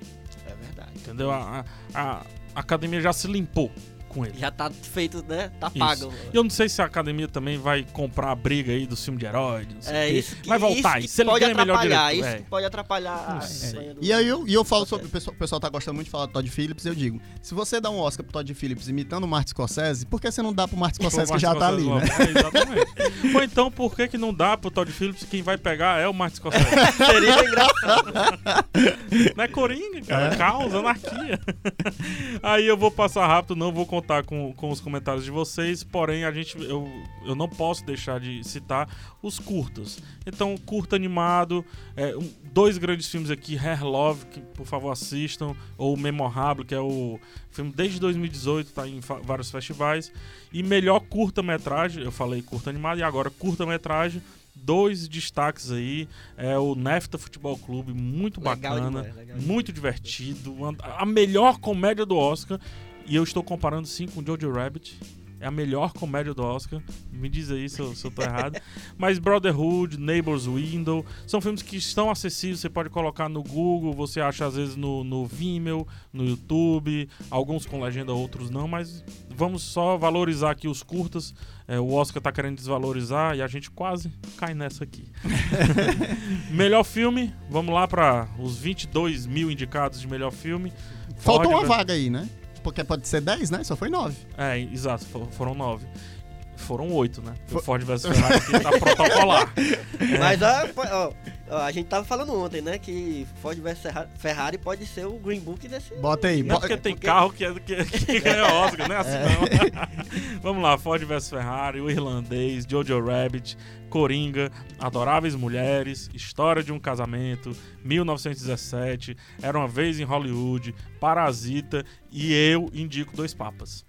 é, verdade. Entendeu? A, a- a academia já se limpou com ele. Já tá feito, né? Tá Isso. pago. E eu não sei se a academia também vai comprar a briga aí do filme de herói. Não sei É isso que, vai voltar. isso que se ele pode ganha melhor atrapalhar, diretor? isso é. que pode atrapalhar do- E aí eu, e eu falo sobre. O pessoal, o pessoal tá gostando muito de falar do Todd Phillips, eu digo: se você dá um Oscar pro Todd Phillips imitando o Martin Scorsese, por que você não dá pro Martin Scorsese que já tá ali, né? É, exatamente. Ou então, por que, que não dá pro Todd Phillips? Quem vai pegar é o Martin Scorsese. Seria engraçado. Não é Coringa, cara. É. Caos, anarquia. Aí eu vou passar rápido, não vou contar com, com os comentários de vocês. Porém, a gente, eu, eu não posso deixar de citar os curtas. Então, curta animado. é, um- dois grandes filmes aqui: Hair Love, que por favor assistam. Ou Memorable, que é o filme desde 2018, tá em vários festivais. E melhor curta-metragem, eu falei curta animado, e agora curta-metragem. Dois destaques aí. É o Nefta Futebol Clube, muito Legal bacana. demais, legal Muito divertido. uma- A melhor comédia do Oscar. E eu estou comparando sim com Jojo Rabbit. É a melhor comédia do Oscar. Me diz aí se eu, se eu tô errado. Mas Brotherhood, Neighbor's Window, são filmes que estão acessíveis. Você pode colocar no Google, você acha às vezes no, no Vimeo, no YouTube. Alguns com legenda, outros não. Mas vamos só valorizar aqui os curtas. É, o Oscar tá querendo desvalorizar e a gente quase cai nessa aqui. melhor filme, vamos lá para os 22 mil indicados de melhor filme. Faltou Ford uma vaga aí, né? Porque pode ser 10, né? Só foi 9. É, exato, fo- foram nove. Foram oito, né? O Ford vs Ferrari aqui tá protocolar. Mas ó, ó, ó, a gente tava falando ontem, né? Que Ford vs Ferra- Ferrari pode ser o Green Book desse. Bota aí. Não é bo- porque tem porque- carro que, é, que, que ganha Oscar, né? Assim não. Vamos lá, Ford vs Ferrari, O Irlandês, Jojo Rabbit, Coringa, Adoráveis Mulheres, História de um Casamento, 1917, Era uma Vez em Hollywood, Parasita e eu indico Dois Papas.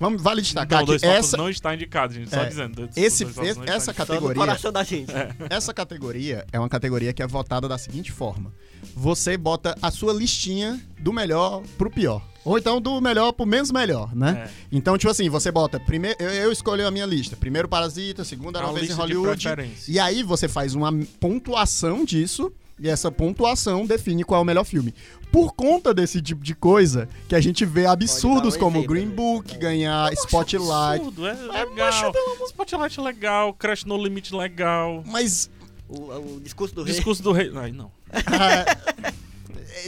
Vamos, vale destacar Não, que essa, não está indicado, gente, só É, dizendo. Dois- esse, esse- não está essa indicado. Só no categoria, coração da gente. essa categoria é uma categoria que é votada da seguinte forma: você bota a sua listinha do melhor pro pior. Ou então do melhor pro menos melhor, né? É. Então, tipo assim, você bota. Primeiro, eu, eu escolhi a minha lista. Primeiro Parasita, segundo Era Uma uma vez em Hollywood. E aí você faz uma pontuação disso. E essa pontuação define qual é o melhor filme. Por conta desse tipo de coisa, que a gente vê absurdos um como Green né? Book, É. ganhar Spotlight. Absurdo, é legal. Spotlight é legal, Crash No Limite legal. Mas O, o discurso do rei. Discurso do rei. Ai, não. Ah,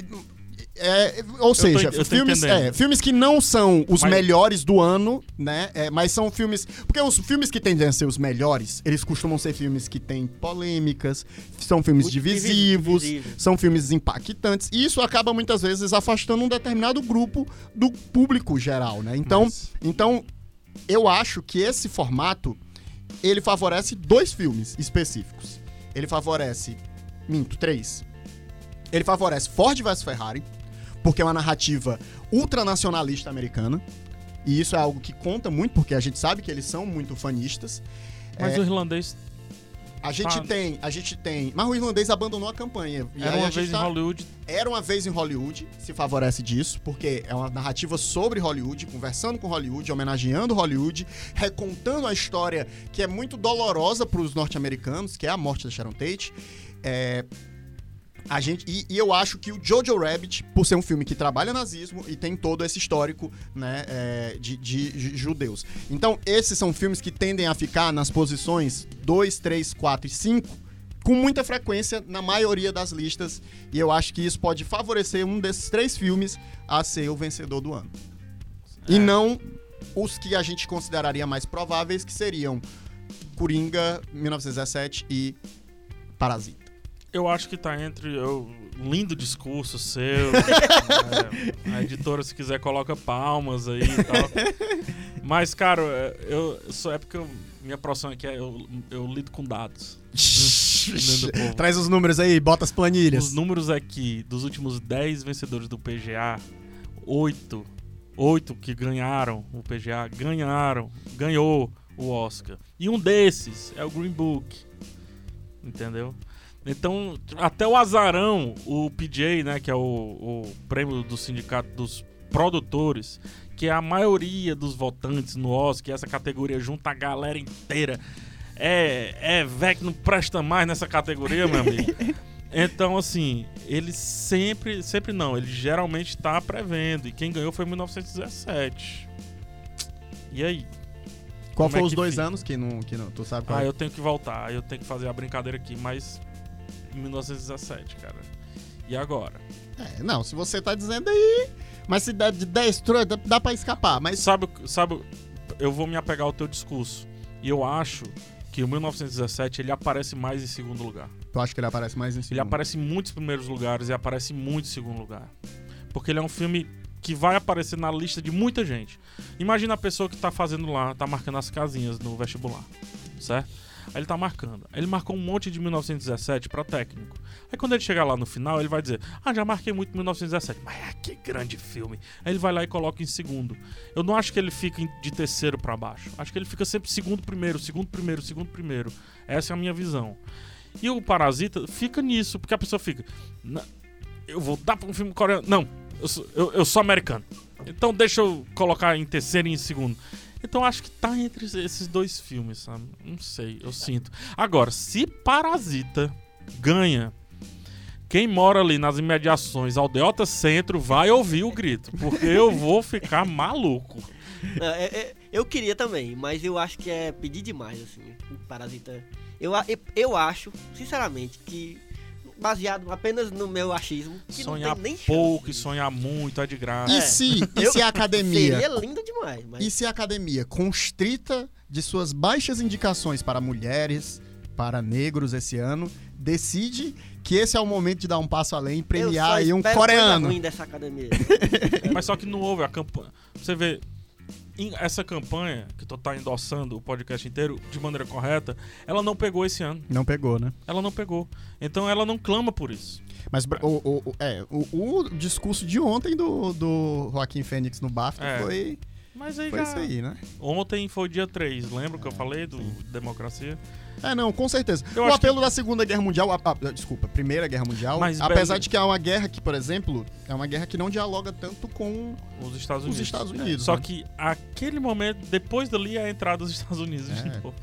é, ou seja, tô filmes, é, filmes que não são os Mas- melhores do ano, né? é, mas são filmes. Porque os filmes que tendem a ser os melhores, eles costumam ser filmes que têm polêmicas, são filmes Muito divisivos, divisivos. são filmes impactantes. E isso acaba muitas vezes afastando um determinado grupo do público geral, né? Então, Mas- então eu acho que esse formato ele favorece dois filmes específicos. Ele favorece, minto, três. Ele favorece Ford vs Ferrari, porque é uma narrativa ultranacionalista americana. E isso é algo que conta muito, porque a gente sabe que eles são muito fanistas. Mas É, o irlandês A gente Ah. tem, a gente tem. Mas o irlandês abandonou a campanha. Era uma vez em tá- Hollywood. era uma vez em Hollywood, se favorece disso, porque é uma narrativa sobre Hollywood, conversando com Hollywood, homenageando Hollywood, recontando a história que é muito dolorosa para os norte-americanos, que é a morte da Sharon Tate. É, a gente, e, e eu acho que o Jojo Rabbit, por ser um filme que trabalha nazismo e tem todo esse histórico né, é, de, de ju- judeus. Então, esses são filmes que tendem a ficar nas posições 2, 3, 4 e 5 com muita frequência na maioria das listas. E eu acho que isso pode favorecer um desses três filmes a ser o vencedor do ano. E É. não os que a gente consideraria mais prováveis, que seriam Coringa, 1917 e Parasita. Eu acho que tá entre. Eu lindo discurso seu. É, a editora, se quiser, coloca palmas aí e tal. Mas, cara, eu, só é porque eu- minha profissão aqui é eu, eu lido com dados. Traz os números aí, bota as planilhas. Os números aqui dos últimos 10 vencedores do PGA, 8, 8 que ganharam o PGA, ganharam, ganhou o Oscar. E um desses é o Green Book. Entendeu? Então, até o Azarão, o PJ, né, que é o, o prêmio do sindicato dos produtores, que é a maioria dos votantes no Oscar, essa categoria junta a galera inteira. É, é velho que não presta mais nessa categoria, meu amigo. Então, assim, ele sempre, sempre não, ele geralmente tá prevendo. E quem ganhou foi em 1917. E aí? Qual como foi é os dois fica? anos que não, que não. Tu sabe qual Ah, é? eu tenho que voltar, eu tenho que fazer a brincadeira aqui, mas em 1917, cara. E agora? É, não, se você tá dizendo aí. Mas se dá de 10 tro- dá, dá pra escapar. Mas Sabe, sabe, eu vou me apegar ao teu discurso. E eu acho que o 1917 ele aparece mais em segundo lugar. eu acho que ele aparece mais em segundo. Ele aparece em muitos primeiros lugares e aparece muito em segundo lugar. Porque ele é um filme que vai aparecer na lista de muita gente. Imagina a pessoa que tá fazendo lá, tá marcando as casinhas no vestibular, certo? Aí ele tá marcando. Ele marcou um monte de 1917 pra técnico. Aí quando ele chegar lá no final, ele vai dizer: Ah, já marquei muito 1917. Mas é que grande filme. Aí ele vai lá e coloca em segundo. Eu não acho que ele fica de terceiro pra baixo. Acho que ele fica sempre segundo, primeiro, segundo, primeiro, segundo, primeiro. Essa é a minha visão. E o Parasita fica nisso, porque a pessoa fica. "Na- Eu vou dar pra um filme coreano. Não, eu sou, eu, eu sou americano. Então deixa eu colocar em terceiro e em segundo. Então acho que tá entre esses dois filmes, sabe? Não sei, eu sinto. Agora, se Parasita ganha, quem mora ali nas imediações Aldeota Centro vai ouvir o grito, porque eu vou ficar maluco. É, é, eu queria também, mas eu acho que é pedir demais, assim, o Parasita. Eu, eu acho, sinceramente, que baseado apenas no meu achismo, que sonhar não tem nem chance. pouco e sonhar muito é de graça. E É. se, e Eu- se a academia. Seria lindo demais, mas E se a academia, constrita de suas baixas indicações para mulheres, para negros esse ano, decide que esse é o momento de dar um passo além e premiar aí um coreano? coisa ruim dessa academia. Mas só que não houve a campanha. Você vê, essa campanha que tu tá endossando o podcast inteiro de maneira correta, ela não pegou esse ano. Não pegou, né? Ela não pegou. Então ela não clama por isso. Mas o, o- o- é, o, o discurso de ontem do, do Joaquim Fênix no BAFTA É. foi, Mas aí foi já. isso aí, né? Ontem foi dia 3, lembra que eu falei do Democracia? É, não, com certeza. Eu o apelo da Segunda Guerra Mundial, a- a- desculpa, Primeira Guerra Mundial, Mas, apesar Bel- de que é uma guerra que, por exemplo, é uma guerra que não dialoga tanto com Os Estados Os Unidos. Estados É, Unidos, Só né? que aquele momento, depois dali, é a entrada dos Estados Unidos. É. de novo,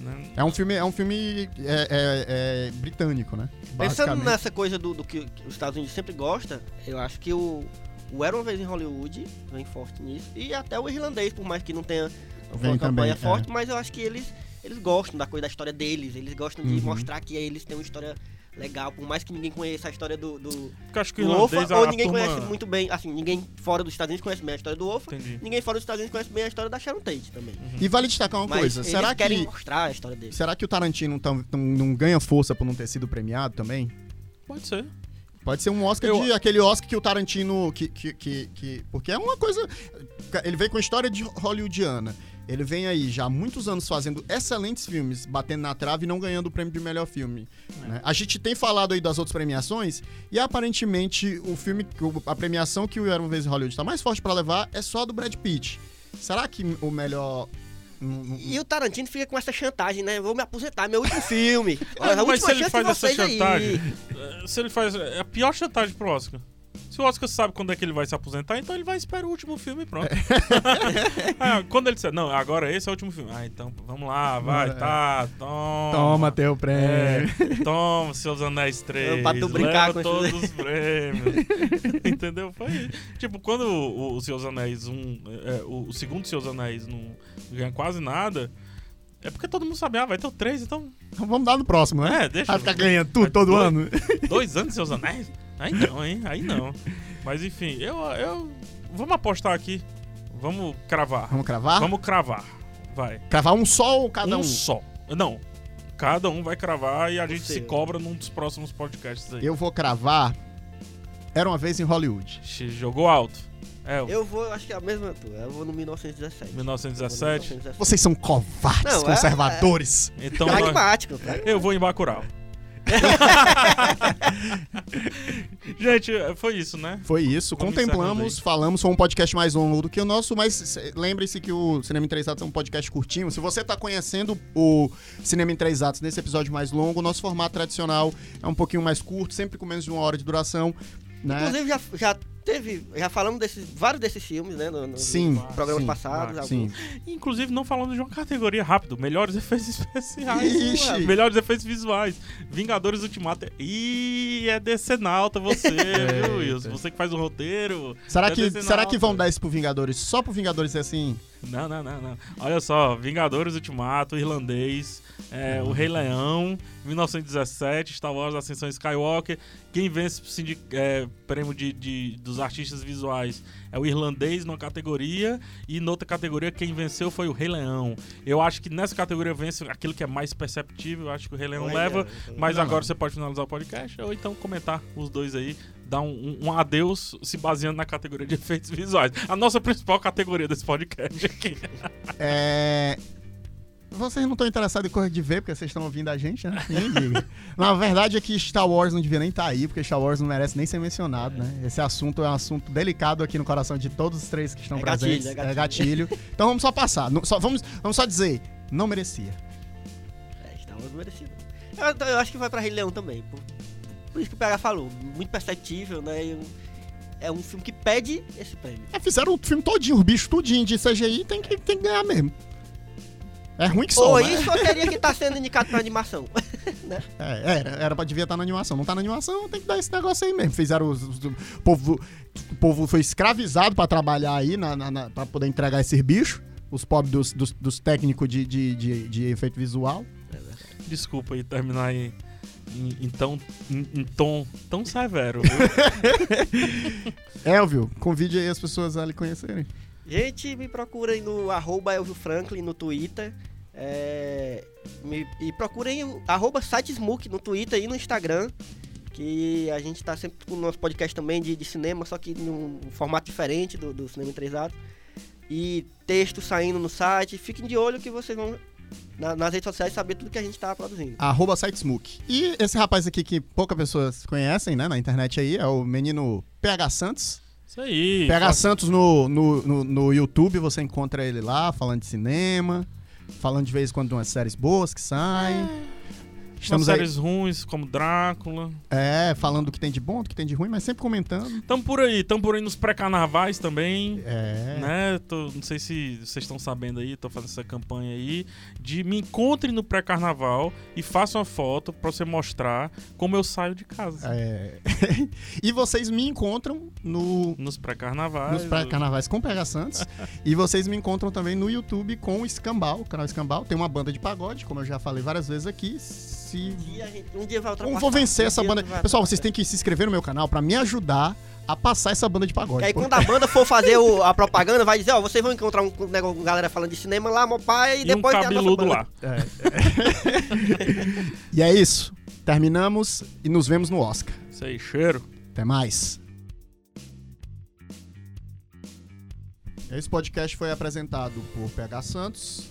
né? É um filme, é um filme é, é- é britânico, né? Pensando nessa coisa do, do que, que os Estados Unidos sempre gosta, eu acho que o, o Era Uma Vez em Hollywood vem forte nisso. E até o irlandês, por mais que não tenha Vem uma campanha também, forte, mas eu acho que eles, eles gostam da coisa da história deles. Eles gostam de Uhum. mostrar que eles têm uma história legal, por mais que ninguém conheça a história do, do, Porque acho que do Ofa, ou a ninguém turma... conhece muito bem, assim, ninguém fora dos Estados Unidos conhece bem a história do Ofa. Entendi. Ninguém fora dos Estados Unidos conhece bem a história da Sharon Tate também. E vale destacar uma Mas coisa, eles será querem que mostrar a história deles. será que o Tarantino tam- não, não ganha força por não ter sido premiado também? Pode ser. Pode ser um Oscar Eu- de aquele Oscar que o Tarantino que, que, que, que- porque é uma coisa ele vem com a história de hollywoodiana. Ele vem aí já há muitos anos fazendo excelentes filmes, batendo na trave e não ganhando o prêmio de melhor filme. né? A gente tem falado aí das outras premiações e aparentemente o filme, a premiação que o Era uma vez em Hollywood está mais forte para levar é só a do Brad Pitt. Será que o melhor E o Tarantino fica com essa chantagem, né? Vou me aposentar, meu último filme. Olha, É, a mas se ele faz essa vocês aí. chantagem, eh, se ele faz. É a pior chantagem pro Oscar. Se o Oscar sabe quando é que ele vai se aposentar, então ele vai esperar o último filme e pronto. Quando ele disser, não, agora esse é o último filme. Ah, então vamos lá, vai, É. tá, toma. Toma teu É, prêmio. toma, seus anéis 3. Pra tu brincar com todos os prêmios. Entendeu? Foi. Tipo, quando o, o Seus Anéis, um, é, o, o segundo Seus Anéis não ganha quase nada, é porque todo mundo sabe, ah, vai ter o 3, então. Então Vamos dar no próximo, né? É, deixa. Vai ficar ganhando tudo todo Dois- ano. Dois anos Seus Anéis? Aí não, hein? Aí não. Mas enfim, eu. eu vamos apostar aqui. Vamos cravar. Vamos cravar? Vamos cravar. Vai. cravar um só ou cada um, um? só. Não. Cada um vai cravar e a gente se cobra num dos próximos podcasts aí. Eu vou cravar Era uma vez em Hollywood. Jogou alto. É, Eu vou, acho que é a mesma tua. Eu vou no 1917. 1917. Eu vou no Vocês são covardes, Não, é- conservadores. Então nós- Pragmático, pragmático. eu vou em Bacurau. Gente, foi isso, né? Foi isso, Vamos contemplamos, falamos, foi um podcast mais longo do que o nosso, mas se- lembre-se que o Cinema em Três Atos é um podcast curtinho. Se você tá conhecendo o Cinema em Três Atos nesse episódio mais longo, o nosso formato tradicional é um pouquinho mais curto, sempre com menos de uma hora de duração. Né? Inclusive, já, já teve. Já falamos desses, vários desses filmes, né? No, no- Sim, programas sim, passados. Sim. alguns. Inclusive, não falando de uma categoria rápido. Melhores efeitos especiais. Ixi. Ué, Melhores efeitos visuais. Vingadores Ultimato. Ih, é decenalta você, viu, Wilson? Você que faz o roteiro. Será é que, decenalta. será que vão dar isso pro Vingadores? Só pro Vingadores ser assim? Não, não, não, não. Olha só, Vingadores Ultimato, Irlandês, é, O Rei Leão, 1917, Star Wars Ascensão Skywalker. Quem vence o é, prêmio de, de- dos artistas visuais é o Irlandês numa categoria e noutra categoria quem venceu foi o Rei Leão. Eu acho que nessa categoria vence aquilo que é mais perceptível, eu acho que o Rei Leão Olha, leva, então- mas Não, agora não. você pode finalizar o podcast ou então comentar os dois aí, dar um, um- um adeus se baseando na categoria de efeitos visuais. A nossa principal categoria desse podcast aqui. É. Vocês não estão interessados em coisa de ver, porque vocês estão ouvindo a gente, né? Liga. Na verdade é que Star Wars não devia nem estar aí, porque Star Wars não merece nem ser mencionado, né? Esse assunto é um assunto delicado aqui no coração de todos os três que estão É presentes. gatilho, é É gatilho. Então vamos só passar. Só- vamos, vamos só dizer, não merecia. É, Star Wars merecido. Eu, eu acho que vai pra Rei Leão também. Por, por isso que o PH falou. Muito perceptível, né? E um- é um filme que pede esse prêmio. É, fizeram o filme todinho, os bichos tudinho de CGI, tem que, tem que ganhar mesmo. É ruim que só, Ou né? isso ou teria que estar sendo indicado pra animação. É, era, era pra devia estar na animação. Não tá na animação, tem que dar esse negócio aí mesmo. Fizeram os. os- o, povo, o povo foi escravizado pra trabalhar aí, na, na, na- pra poder entregar esses bichos. Os pobres dos, dos, dos técnicos de, de, de, de efeito visual. Desculpa aí terminar aí em, em tão, em, em tom tão severo. viu? Elvio, convide aí as pessoas a lhe conhecerem. Gente, me procurem no arroba Elvio Franklin no Twitter. É, me- e procurem o arroba sitesmook no Twitter e no Instagram. Que a gente tá sempre com o nosso podcast também de, de cinema, só que num formato diferente do, do Cinema em 3 Atos. E texto saindo no site. Fiquem de olho que vocês vão na- nas redes sociais saber tudo que a gente tá produzindo. Arroba SiteSmook. E esse rapaz aqui que poucas pessoas conhecem, né, na internet aí, é o menino PH Santos. Isso aí. Faça- Santos no, no, no, no YouTube, você encontra ele lá, falando de cinema, falando de vez em quando de umas séries boas que saem. Estamos Umas aí, séries ruins como Drácula. é, falando do que tem de bom, do que tem de ruim, mas sempre comentando. Tamo por aí, tamo por aí nos pré-carnavais também. É. Né? Tô- não sei se vocês estão sabendo aí, tô fazendo essa campanha aí de me encontre no pré-carnaval e faça uma foto pra você mostrar como eu saio de casa. É. e vocês me encontram no, Nos pré-carnavais. nos pré-carnavais com PH Santos. e vocês me encontram também no YouTube com o Escambau, o canal Escambau. Tem uma banda de pagode, como eu já falei várias vezes aqui. Se Um dia, gente- um dia vai Eu ultrapassar. vou vencer Um essa banda. Pessoal, vocês têm que se inscrever no meu canal pra me ajudar a passar essa banda de pagode. E aí pô. quando a banda for fazer o- a propaganda, vai dizer, ó, vocês vão encontrar um, um negócio com galera falando de cinema lá, meu pai, e, E um depois tem a nossa cabeludo banda. lá. E é isso. Terminamos e nos vemos no Oscar. Isso aí, cheiro. Até mais. Esse podcast foi apresentado por PH Santos,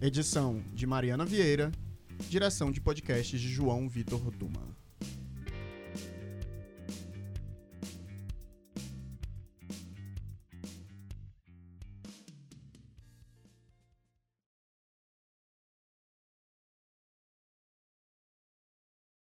edição de Mariana Vieira, direção de podcasts de João Vitor Duma.